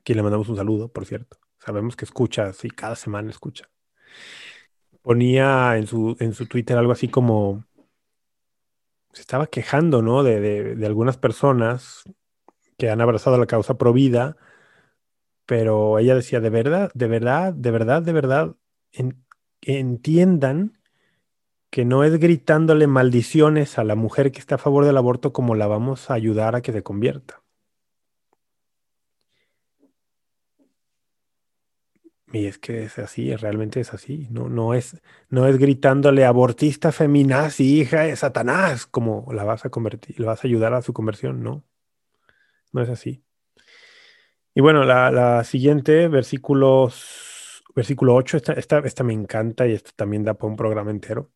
aquí le mandamos un saludo, por cierto. Sabemos que escucha, sí, cada semana escucha. Ponía en su, en su Twitter algo así como se estaba quejando, ¿no? De, de, algunas personas que han abrazado la causa pro vida, pero ella decía, de verdad, de verdad, de verdad, de verdad, entiendan que no es gritándole maldiciones a la mujer que está a favor del aborto como la vamos a ayudar a que se convierta. Y es que es así, realmente es así. No, no, es, no es gritándole abortista feminazi, hija de Satanás, como la vas a convertir, la vas a ayudar a su conversión. No, no es así. Y bueno, la, siguiente, versículos, versículo 8, esta, esta, esta me encanta y esto también da para un programa entero.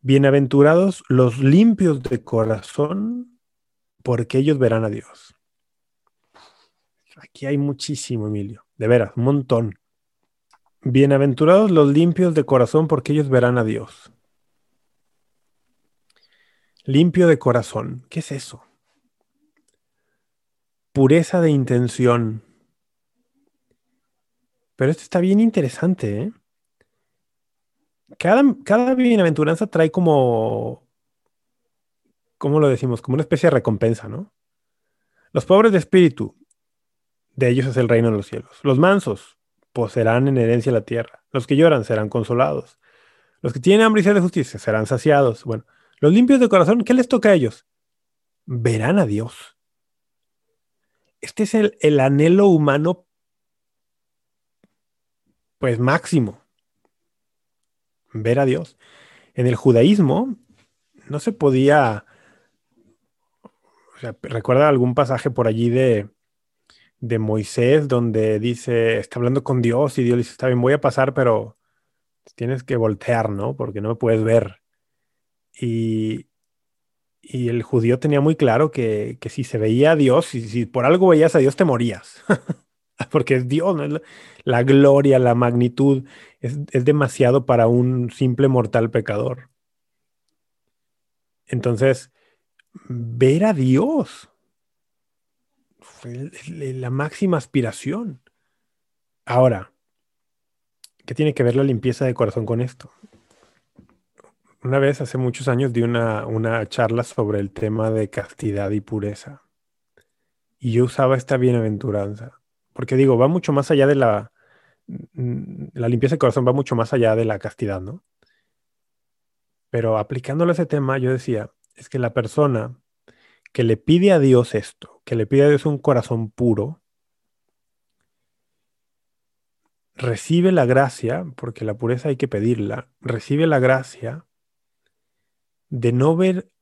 Bienaventurados los limpios de corazón, porque ellos verán a Dios. Aquí hay muchísimo, Emilio, de veras, un montón. Bienaventurados los limpios de corazón, porque ellos verán a Dios. Limpio de corazón, ¿qué es eso? Pureza de intención. Pero esto está bien interesante, ¿eh? cada, bienaventuranza trae como, ¿cómo lo decimos? Como una especie de recompensa, ¿no? Los pobres de espíritu, de ellos es el reino de los cielos. Los mansos poseerán en herencia la tierra. Los que lloran serán consolados. Los que tienen hambre y sed de justicia serán saciados. Bueno, los limpios de corazón, ¿qué les toca a ellos? Verán a Dios. Este es el, el anhelo humano, pues máximo ver a Dios. En el judaísmo no se podía, o sea, recuerda algún pasaje por allí de, de Moisés donde dice, está hablando con Dios y Dios dice, está bien, voy a pasar, pero tienes que voltear, ¿no? Porque no me puedes ver. Y, y el judío tenía muy claro que, que si se veía a Dios, y si por algo veías a Dios, te morías. <laughs> porque es Dios, la, gloria, la magnitud, es, demasiado para un simple mortal pecador. Entonces, ver a Dios la máxima aspiración. Ahora, ¿qué tiene que ver la limpieza de corazón con esto? Una vez, hace muchos años, di una, una charla sobre el tema de castidad y pureza. Y yo usaba esta bienaventuranza porque digo, va mucho más allá de la, mm, la limpieza de corazón, va mucho más allá de la castidad, ¿no? Pero aplicándole ese tema, yo decía, es que la persona que le pide a Dios esto, que le pide a Dios un corazón puro, recibe la gracia, porque la pureza hay que pedirla, recibe la gracia de no ver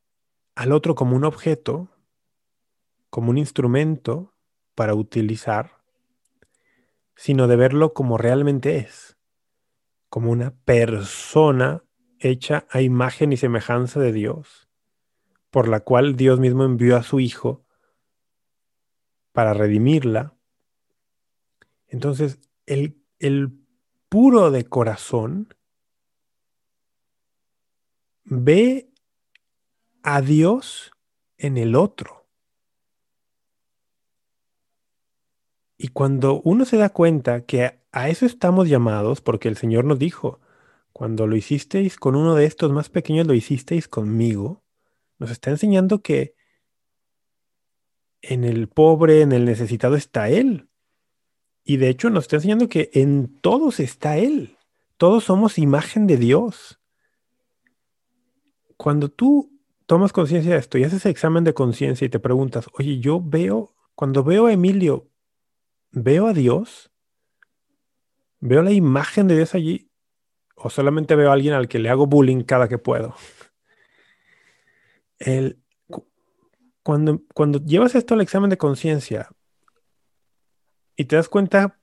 al otro como un objeto, como un instrumento para utilizar, sino de verlo como realmente es, como una persona hecha a imagen y semejanza de Dios, por la cual Dios mismo envió a su Hijo para redimirla. Entonces, el, el puro de corazón ve a Dios en el otro. Y cuando uno se da cuenta que a eso estamos llamados, porque el Señor nos dijo, cuando lo hicisteis con uno de estos más pequeños, lo hicisteis conmigo, nos está enseñando que en el pobre, en el necesitado está Él. Y de hecho nos está enseñando que en todos está Él. Todos somos imagen de Dios. Cuando tú tomas conciencia de esto y haces examen de conciencia y te preguntas, oye, yo veo, cuando veo a Emilio, ¿veo a Dios? ¿Veo la imagen de Dios allí? ¿O solamente veo a alguien al que le hago bullying cada que puedo? El, cuando, cuando llevas esto al examen de conciencia y te das cuenta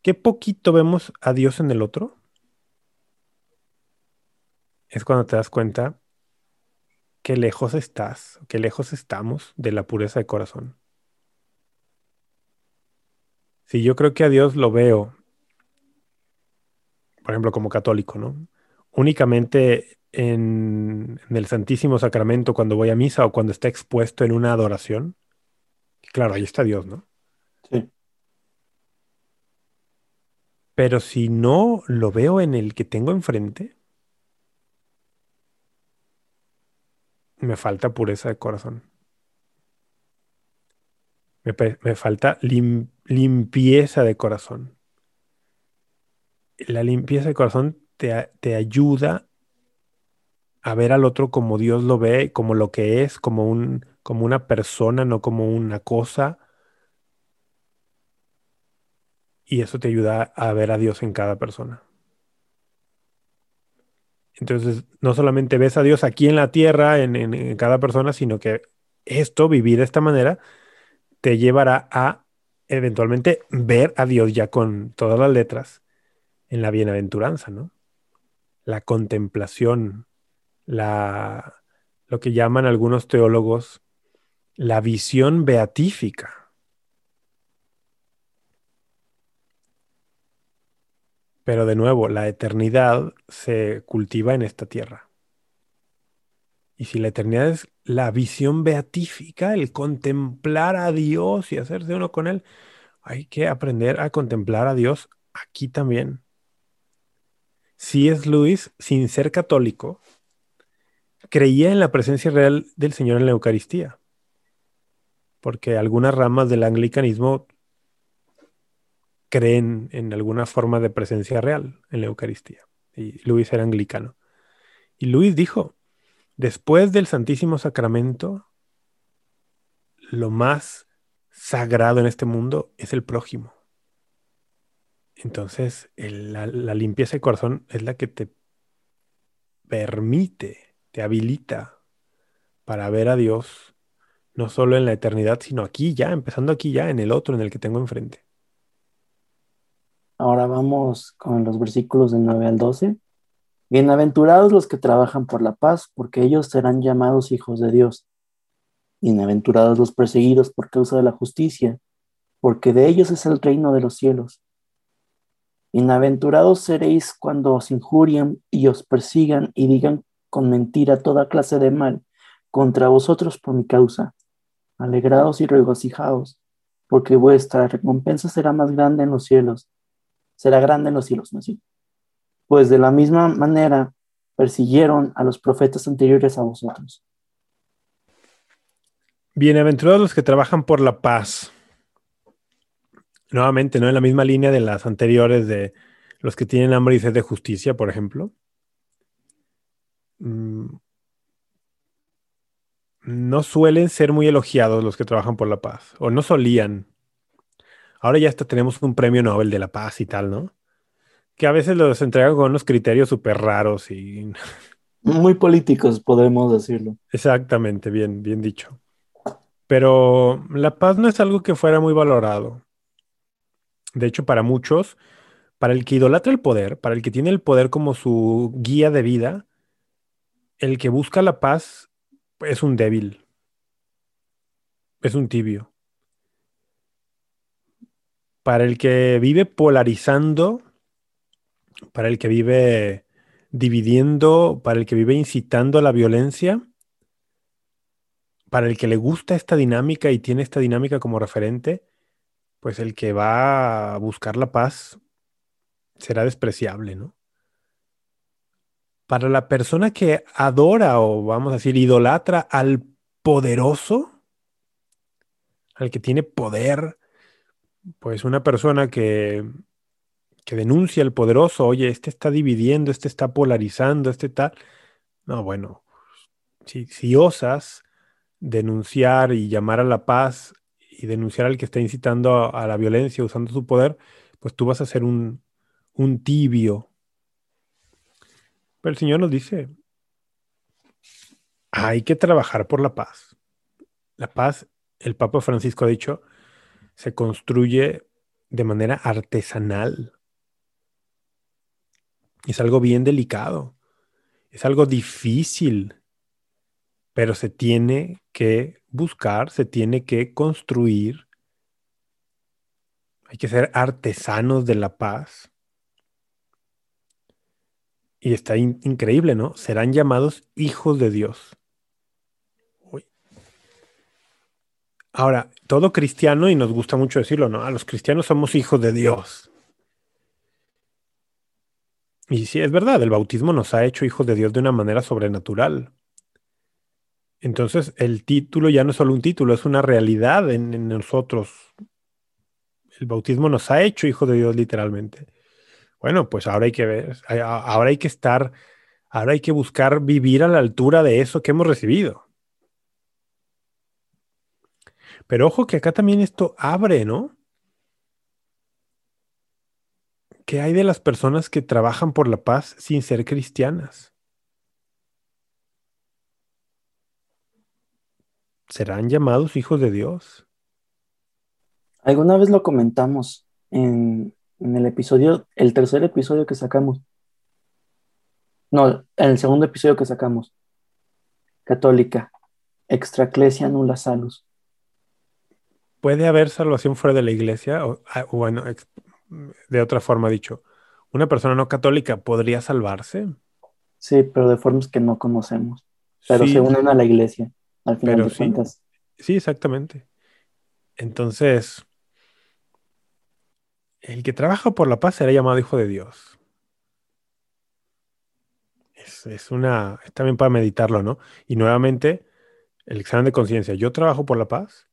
qué poquito vemos a Dios en el otro, es cuando te das cuenta qué lejos estás, qué lejos estamos de la pureza de corazón. Si yo creo que a Dios lo veo, por ejemplo, como católico, ¿no? Únicamente en, el Santísimo Sacramento cuando voy a misa o cuando está expuesto en una adoración, claro, ahí está Dios, ¿no? Sí. Pero si no lo veo en el que tengo enfrente, me falta pureza de corazón. Me, falta limpieza de corazón. La limpieza de corazón te, te ayuda a ver al otro como Dios lo ve, como lo que es, como un, como una persona, no como una cosa. Y eso te ayuda a ver a Dios en cada persona. Entonces, no solamente ves a Dios aquí en la tierra, en, en cada persona, sino que esto, vivir de esta manera, te llevará a eventualmente ver a Dios ya con todas las letras en la bienaventuranza, ¿no? La contemplación, la, lo que llaman algunos teólogos la visión beatífica. Pero de nuevo, la eternidad se cultiva en esta tierra. Y si la eternidad es la visión beatífica, el contemplar a Dios y hacerse uno con Él, hay que aprender a contemplar a Dios aquí también. Si es Luis, sin ser católico, creía en la presencia real del Señor en la Eucaristía, porque algunas ramas del anglicanismo creen en alguna forma de presencia real en la Eucaristía. Y Luis era anglicano. Y Luis dijo, después del Santísimo Sacramento, lo más sagrado en este mundo es el prójimo. Entonces, la, limpieza de corazón es la que te permite te habilita para ver a Dios no solo en la eternidad, sino aquí ya, empezando aquí ya, en el otro, en el que tengo enfrente. Ahora vamos con los versículos de 9 al 12. Bienaventurados los que trabajan por la paz, porque ellos serán llamados hijos de Dios. Bienaventurados los perseguidos por causa de la justicia, porque de ellos es el reino de los cielos. Bienaventurados seréis cuando os injurien y os persigan y digan con mentira toda clase de mal contra vosotros por mi causa. Alegraos y regocijaos, porque vuestra recompensa será más grande en los cielos. Será grande en los cielos, ¿no Pues de la misma manera persiguieron a los profetas anteriores a vosotros. Bienaventurados los que trabajan por la paz. Nuevamente, ¿no? En la misma línea de las anteriores de los que tienen hambre y sed de justicia, por ejemplo. Mm, no suelen ser muy elogiados los que trabajan por la paz, o no solían. Ahora ya hasta tenemos un premio Nobel de la paz y tal, ¿no? Que a veces los entregan con unos criterios súper raros y... <laughs> Muy políticos, podemos decirlo. Exactamente, bien, bien dicho. Pero la paz no es algo que fuera muy valorado. De hecho, para muchos, para el que idolatra el poder, para el que tiene el poder como su guía de vida, el que busca la paz es un débil, es un tibio. Para el que vive polarizando, para el que vive dividiendo para el que vive incitando a la violencia, para el que le gusta esta dinámica y tiene esta dinámica como referente, pues el que va a buscar la paz será despreciable, ¿no? Para la persona que adora o vamos a decir idolatra al poderoso, al que tiene poder, pues una persona que, que denuncia al poderoso, oye, este está dividiendo, este está polarizando, este tal. No, bueno, si, si osas denunciar y llamar a la paz y denunciar al que está incitando a, la violencia usando su poder, pues tú vas a ser un, un tibio. Pero el Señor nos dice, hay que trabajar por la paz. La paz, el Papa Francisco ha dicho, se construye de manera artesanal. Es algo bien delicado, es algo difícil, pero se tiene que buscar, se tiene que construir. Hay que ser artesanos de la paz. Y está increíble, ¿no? Serán llamados hijos de Dios. Ahora, todo cristiano, y nos gusta mucho decirlo, ¿no? A los cristianos somos hijos de Dios. Y sí, es verdad, el bautismo nos ha hecho hijos de Dios de una manera sobrenatural. Entonces, el título ya no es solo un título, es una realidad en, nosotros. El bautismo nos ha hecho hijos de Dios literalmente. Bueno, pues ahora hay que ver, ahora hay que estar, ahora hay que buscar vivir a la altura de eso que hemos recibido. Pero ojo que acá también esto abre, ¿no? ¿Qué hay de las personas que trabajan por la paz sin ser cristianas? ¿Serán llamados hijos de Dios? Alguna vez lo comentamos en, el episodio, el tercer episodio que sacamos. No, en el segundo episodio que sacamos. Católica. Extraclesia nula salus. ¿Puede haber salvación fuera de la iglesia? O, ah, bueno, de otra forma dicho, ¿una persona no católica podría salvarse? Sí, pero de formas que no conocemos. Pero se unen a la iglesia, al final de sí, cuentas. Sí, exactamente. Entonces, el que trabaja por la paz será llamado hijo de Dios. Es, una, es también para meditarlo, ¿no? Y nuevamente, el examen de conciencia. ¿Yo trabajo por la paz?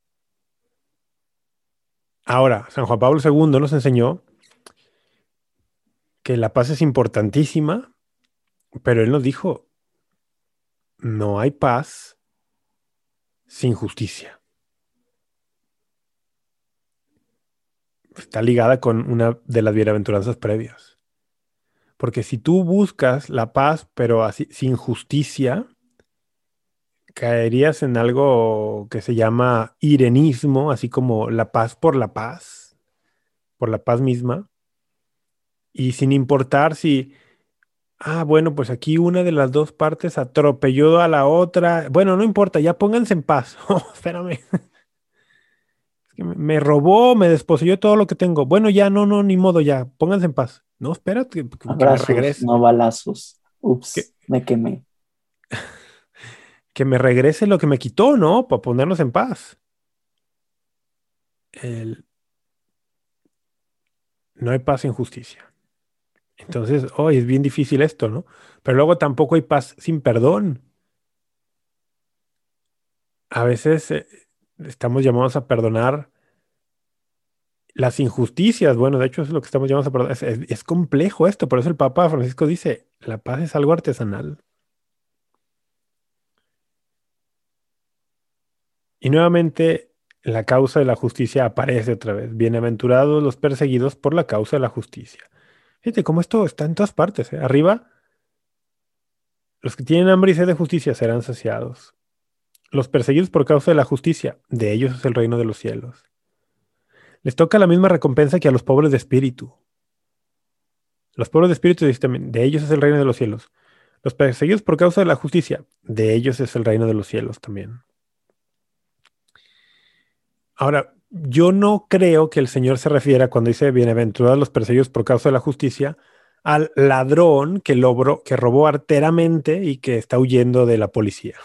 Ahora, San Juan Pablo II nos enseñó que la paz es importantísima, pero él nos dijo, no hay paz sin justicia. Está ligada con una de las bienaventuranzas previas. Porque si tú buscas la paz, pero así, sin justicia, caerías en algo que se llama irenismo, así como la paz por la paz, por la paz misma, y sin importar si, ah, bueno, pues aquí una de las dos partes atropelló a la otra, bueno, no importa, ya pónganse en paz, <laughs> oh, espérame. Me robó, me desposeyó todo lo que tengo. Bueno, ya, no, no, ni modo, ya, pónganse en paz. No, espérate, que, regrese. No balazos. Ups, me quemé <laughs> que me regrese lo que me quitó, ¿no? Para ponernos en paz. No hay paz sin justicia. Entonces, hoy es bien difícil esto, ¿no? Pero luego tampoco hay paz sin perdón. A veces eh, estamos llamados a perdonar las injusticias. Bueno, de hecho es lo que estamos llamados a perdonar. es complejo esto, por eso el Papa Francisco dice, la paz es algo artesanal. Y nuevamente la causa de la justicia aparece otra vez. Bienaventurados los perseguidos por la causa de la justicia. Fíjate cómo esto está en todas partes. ¿eh? Arriba, los que tienen hambre y sed de justicia serán saciados. Los perseguidos por causa de la justicia, de ellos es el reino de los cielos. Les toca la misma recompensa que a los pobres de espíritu. Los pobres de espíritu de ellos es el reino de los cielos. Los perseguidos por causa de la justicia, de ellos es el reino de los cielos también. Ahora, yo no creo que el Señor se refiera cuando dice bienaventurados los perseguidos por causa de la justicia al ladrón que, logró, que robó arteramente y que está huyendo de la policía.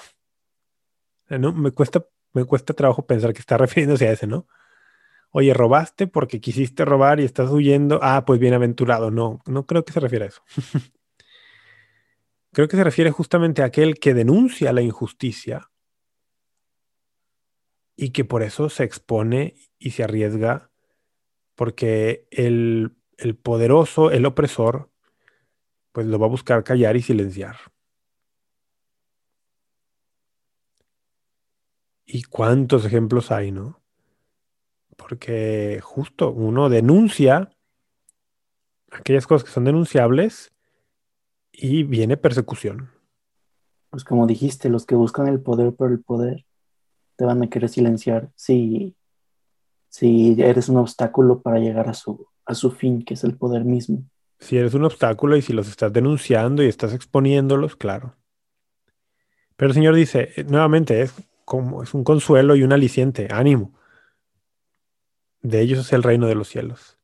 ¿No? Me, cuesta, me cuesta trabajo pensar que está <laughs> refiriéndose a ese, ¿no? Oye, robaste porque quisiste robar y estás huyendo. Ah, pues bienaventurado. No, no creo que se refiera a eso. <laughs> creo que se refiere justamente a aquel que denuncia la injusticia y que por eso se expone y se arriesga porque el, el poderoso, el opresor, pues lo va a buscar callar y silenciar. ¿Y cuántos ejemplos hay, no? Porque justo uno denuncia aquellas cosas que son denunciables y viene persecución. Pues como dijiste, los que buscan el poder por el poder te van a querer silenciar si, si eres un obstáculo para llegar a su, a su fin, que es el poder mismo. Si eres un obstáculo y si los estás denunciando y estás exponiéndolos, claro. Pero el Señor dice, eh, nuevamente, es como es un consuelo y un aliciente, ánimo. De ellos es el reino de los cielos.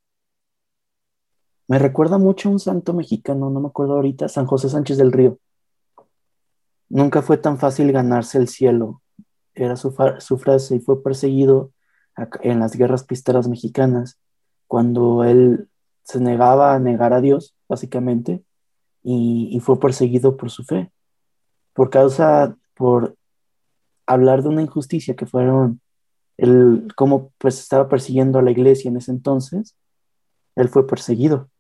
Me recuerda mucho a un santo mexicano, no me acuerdo ahorita, San José Sánchez del Río. Nunca fue tan fácil ganarse el cielo, era su, su frase, y fue perseguido en las guerras pisteras mexicanas, cuando él se negaba a negar a Dios, básicamente, y, y fue perseguido por su fe, por causa, por hablar de una injusticia que fueron el cómo pues estaba persiguiendo a la iglesia en ese entonces, él fue perseguido.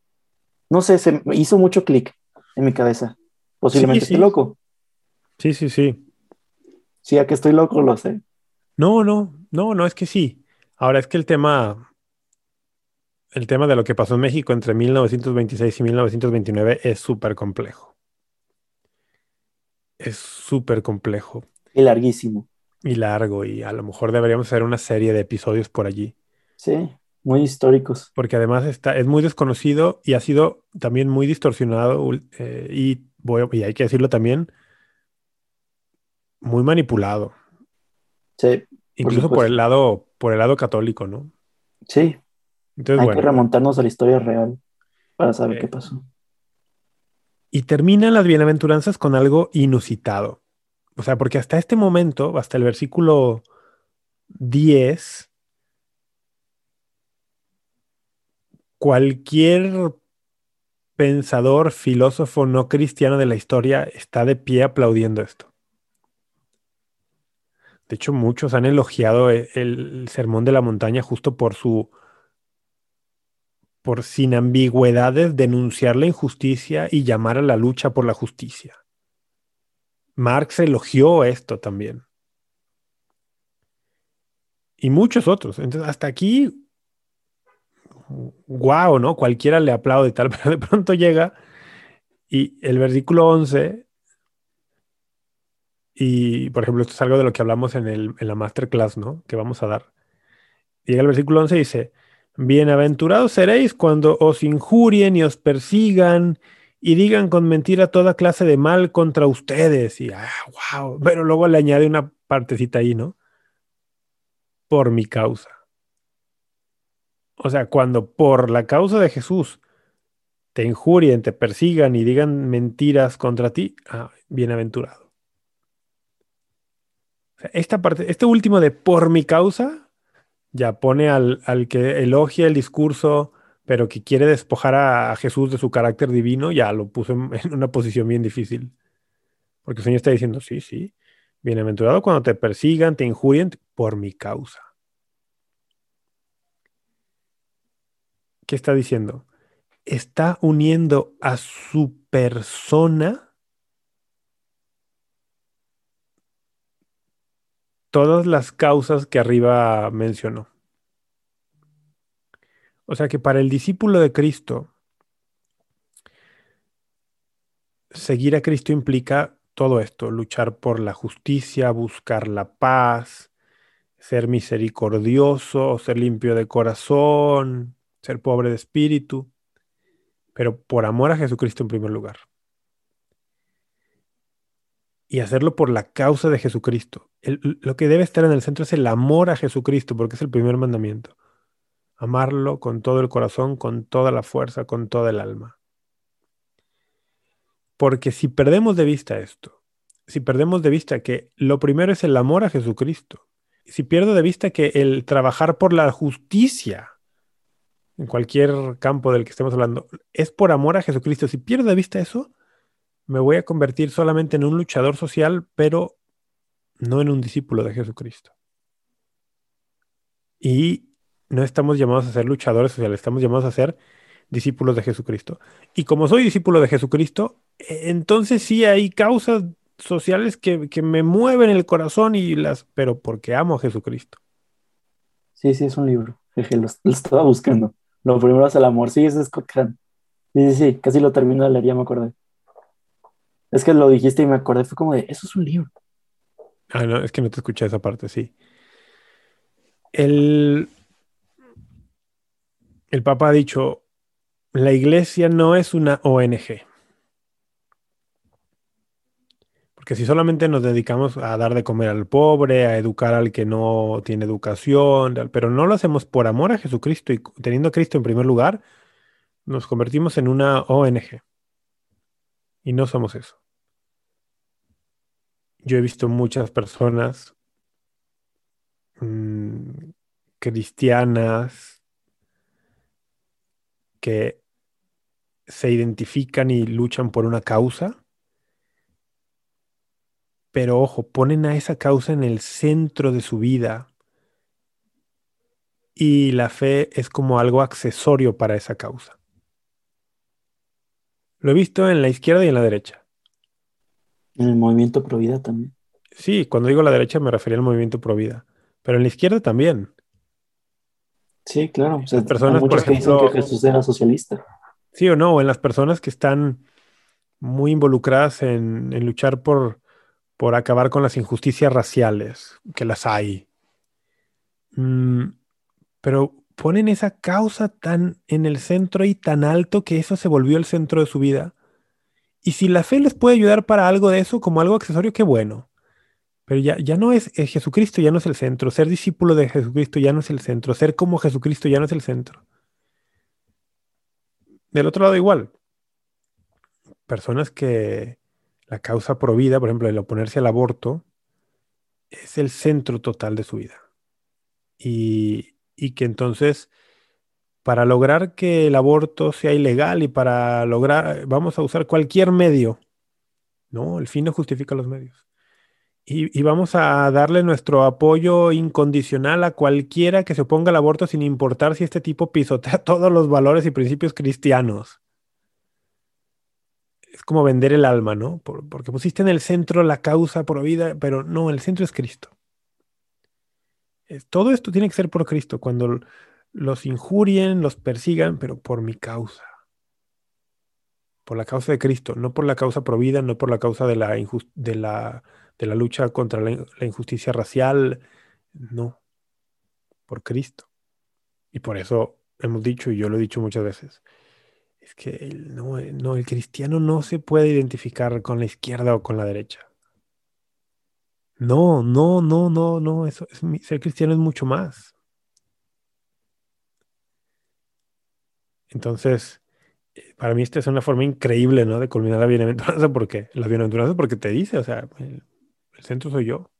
No sé, se hizo mucho clic en mi cabeza. Posiblemente estoy loco. Sí, sí, sí. Sí, a que estoy loco, lo sé. No, no, no, no, es que sí. Ahora es que el tema, el tema de lo que pasó en México entre 1926 y 1929 es súper complejo. Es súper complejo. Y larguísimo. Y largo, y a lo mejor deberíamos hacer una serie de episodios por allí. Sí, muy históricos. Porque además está, es muy desconocido y ha sido también muy distorsionado eh, y, voy, y hay que decirlo también, muy manipulado. Sí. Incluso por, el lado, por el lado católico, ¿no? Sí. Entonces, hay que remontarnos a la historia real para saber qué pasó. Y terminan las bienaventuranzas con algo inusitado. O sea, porque hasta este momento, hasta el versículo 10, cualquier pensador, filósofo no cristiano de la historia está de pie aplaudiendo esto. De hecho, muchos han elogiado e, el, sermón de la montaña justo por su, por sin ambigüedades denunciar la injusticia y llamar a la lucha por la justicia. Marx elogió esto también. Y muchos otros. Entonces, hasta aquí, guau, ¿no? Cualquiera le aplaude y tal, <laughs> pero de pronto llega y el versículo 11, y por ejemplo, esto es algo de lo que hablamos en, el, en la masterclass, ¿no? Que vamos a dar. Llega el versículo 11 y dice, bienaventurados seréis cuando os injurien y os persigan y digan con mentira toda clase de mal contra ustedes. Y, ah, wow. Pero luego le añade una partecita ahí, ¿no? Por mi causa. O sea, cuando por la causa de Jesús te injurien, te persigan y digan mentiras contra ti, ah, bienaventurado. esta parte, este último de por mi causa, ya pone al, al que elogia el discurso pero que quiere despojar a, Jesús de su carácter divino, ya lo puso <laughs> en, una posición bien difícil. Porque el Señor está diciendo, sí, sí, bienaventurado cuando te persigan, te injurien por mi causa. ¿Qué está diciendo? Está uniendo a su persona todas las causas que arriba mencionó. O sea que para el discípulo de Cristo, seguir a Cristo implica todo esto, luchar por la justicia, buscar la paz, ser misericordioso, ser limpio de corazón, ser pobre de espíritu, pero por amor a Jesucristo en primer lugar. Y hacerlo por la causa de Jesucristo. lo que debe estar en el centro es el amor a Jesucristo, porque es el primer mandamiento amarlo con todo el corazón, con toda la fuerza, con toda el alma. Porque si perdemos de vista esto, si perdemos de vista que lo primero es el amor a Jesucristo, si pierdo de vista que el trabajar por la justicia, en cualquier campo del que estemos hablando, es por amor a Jesucristo, si pierdo de vista eso, me voy a convertir solamente en un luchador social, pero no en un discípulo de Jesucristo. Y no estamos llamados a ser luchadores sociales, estamos llamados a ser discípulos de Jesucristo. Y como soy discípulo de Jesucristo, e, entonces sí hay causas sociales que, me mueven el corazón y las, pero porque amo a Jesucristo. Sí, sí, es un libro. lo, estaba buscando. Lo primero es el amor. Sí, es Scott Sí, sí, sí, casi lo termino de leer, ya me acordé. Es que lo dijiste y me acordé, fue como de, eso es un libro. Ah, no, es que no te escuché esa parte, sí. El, el Papa ha dicho, la iglesia no es una ONG. Porque si solamente nos dedicamos a dar de comer al pobre, a educar al que no tiene educación, pero no lo hacemos por amor a Jesucristo y teniendo a Cristo en primer lugar, nos convertimos en una ONG. Y no somos eso. Yo he visto muchas personas mm, cristianas que se identifican y luchan por una causa, pero ojo, ponen a esa causa en el centro de su vida y la fe es como algo accesorio para esa causa. Lo he visto en la izquierda y en la derecha. En el movimiento Provida también. Sí, cuando digo la derecha me refería al movimiento Provida, pero en la izquierda también. Sí, claro. O sea, personas, muchos que dicen que Jesús era socialista. Sí o no, en las personas que están muy involucradas en, luchar por, por acabar con las injusticias raciales, que las hay. Mm, pero ponen esa causa tan en el centro y tan alto que eso se volvió el centro de su vida. Y si la fe les puede ayudar para algo de eso, como algo accesorio, qué bueno. Pero ya, ya no es, Jesucristo, ya no es el centro. Ser discípulo de Jesucristo ya no es el centro. Ser como Jesucristo ya no es el centro. Del otro lado igual. Personas que la causa provida, por ejemplo, el oponerse al aborto, es el centro total de su vida. Y, y que entonces para lograr que el aborto sea ilegal y para lograr, vamos a usar cualquier medio, ¿no? El fin no justifica los medios. Y, vamos a darle nuestro apoyo incondicional a cualquiera que se oponga al aborto sin importar si este tipo pisotea <laughs> todos los valores y principios cristianos. Es como vender el alma, ¿no? porque pusiste en el centro la causa por vida, pero no, el centro es Cristo todo esto tiene que ser por Cristo, cuando los injurien, los persigan, pero por mi causa. Por la causa de Cristo, no por la causa provida, no por la causa de la, de la, de la lucha contra la, injusticia racial, no, por Cristo. Y por eso hemos dicho, y yo lo he dicho muchas veces, es que no, no, el cristiano no se puede identificar con la izquierda o con la derecha. No, no, no, no, no, eso, ser cristiano es mucho más. Entonces, eh, para mí esta es una forma increíble, ¿no? De culminar la bienaventuranza, porque la bienaventuranza porque te dice, o sea, el, el centro soy yo.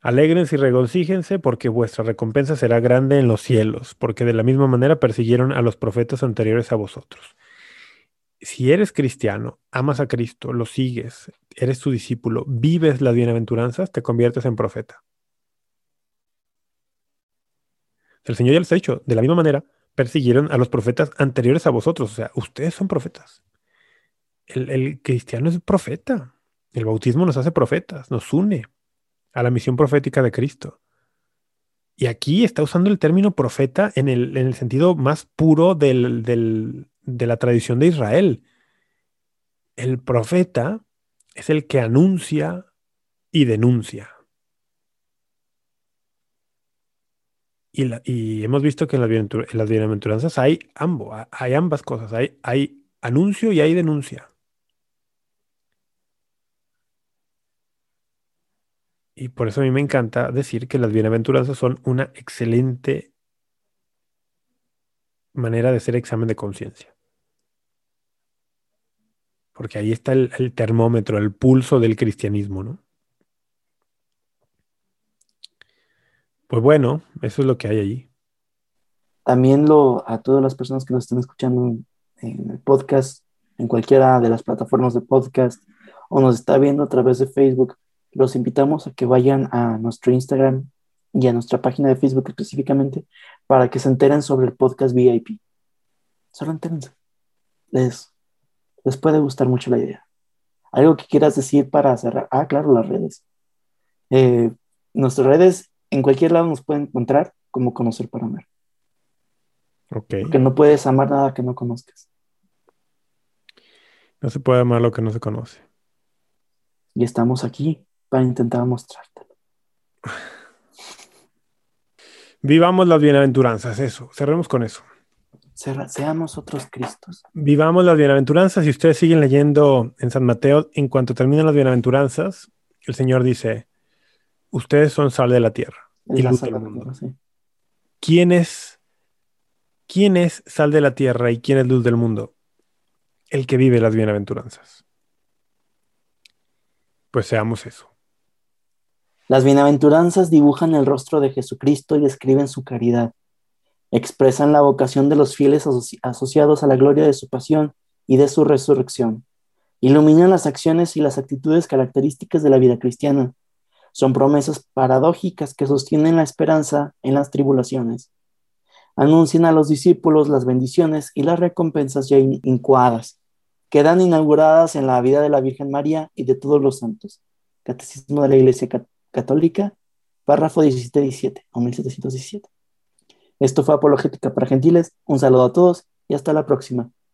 Alégrense y regocíjense porque vuestra recompensa será grande en los cielos, porque de la misma manera persiguieron a los profetas anteriores a vosotros si eres cristiano, amas a Cristo, lo sigues, eres su discípulo, vives las bienaventuranzas, te conviertes en profeta. El Señor ya les ha dicho, de la misma manera, persiguieron a los profetas anteriores a vosotros, o sea, ustedes son profetas. El, cristiano es profeta. El bautismo nos hace profetas, nos une a la misión profética de Cristo. Y aquí está usando el término profeta en el, en el sentido más puro de la tradición de Israel. El profeta es el que anuncia y denuncia. Y, hemos visto que en las, bienaventuranzas hay, ambos, hay ambas cosas, hay anuncio y hay denuncia. Y por eso a mí me encanta decir que las bienaventuranzas son una excelente manera de hacer examen de conciencia. Porque ahí está el, el termómetro, el pulso del cristianismo, ¿no? Pues bueno, eso es lo que hay allí. También lo, a todas las personas que nos están escuchando en el podcast, en cualquiera de las plataformas de podcast, o nos está viendo a través de Facebook, los invitamos a que vayan a nuestro Instagram y a nuestra página de Facebook específicamente para que se enteren sobre el podcast VIP. Solo entérense. Les, les puede gustar mucho la idea. Algo que quieras decir para cerrar. Ah, claro, las redes. Eh, nuestras redes en cualquier lado nos pueden encontrar como conocer para amar. Ok. Porque no puedes amar nada que no conozcas. No se puede amar lo que no se conoce. Y estamos aquí para intentar mostrártelo. <laughs> Vivamos las bienaventuranzas, eso. Cerremos con eso. Seamos otros Cristos. Vivamos las bienaventuranzas y ustedes siguen leyendo en San Mateo, en cuanto terminan las bienaventuranzas, el Señor dice, ustedes son sal de la tierra y la luz sal del mundo. tierra, sí. ¿Quién es, ¿Quién es sal de la tierra y quién es luz del mundo? El que vive las bienaventuranzas. Pues seamos eso. Las bienaventuranzas dibujan el rostro de Jesucristo y describen su caridad. Expresan la vocación de los fieles asoci- asociados a la gloria de su pasión y de su resurrección. Iluminan las acciones y las actitudes características de la vida cristiana. Son promesas paradójicas que sostienen la esperanza en las tribulaciones. Anuncian a los discípulos las bendiciones y las recompensas ya in- incoadas. Quedan inauguradas en la vida de la Virgen María y de todos los santos. Catecismo de la Iglesia Cat- Católica, párrafo 1717 o 1717. Esto fue Apologética para Gentiles. Un saludo a todos y hasta la próxima.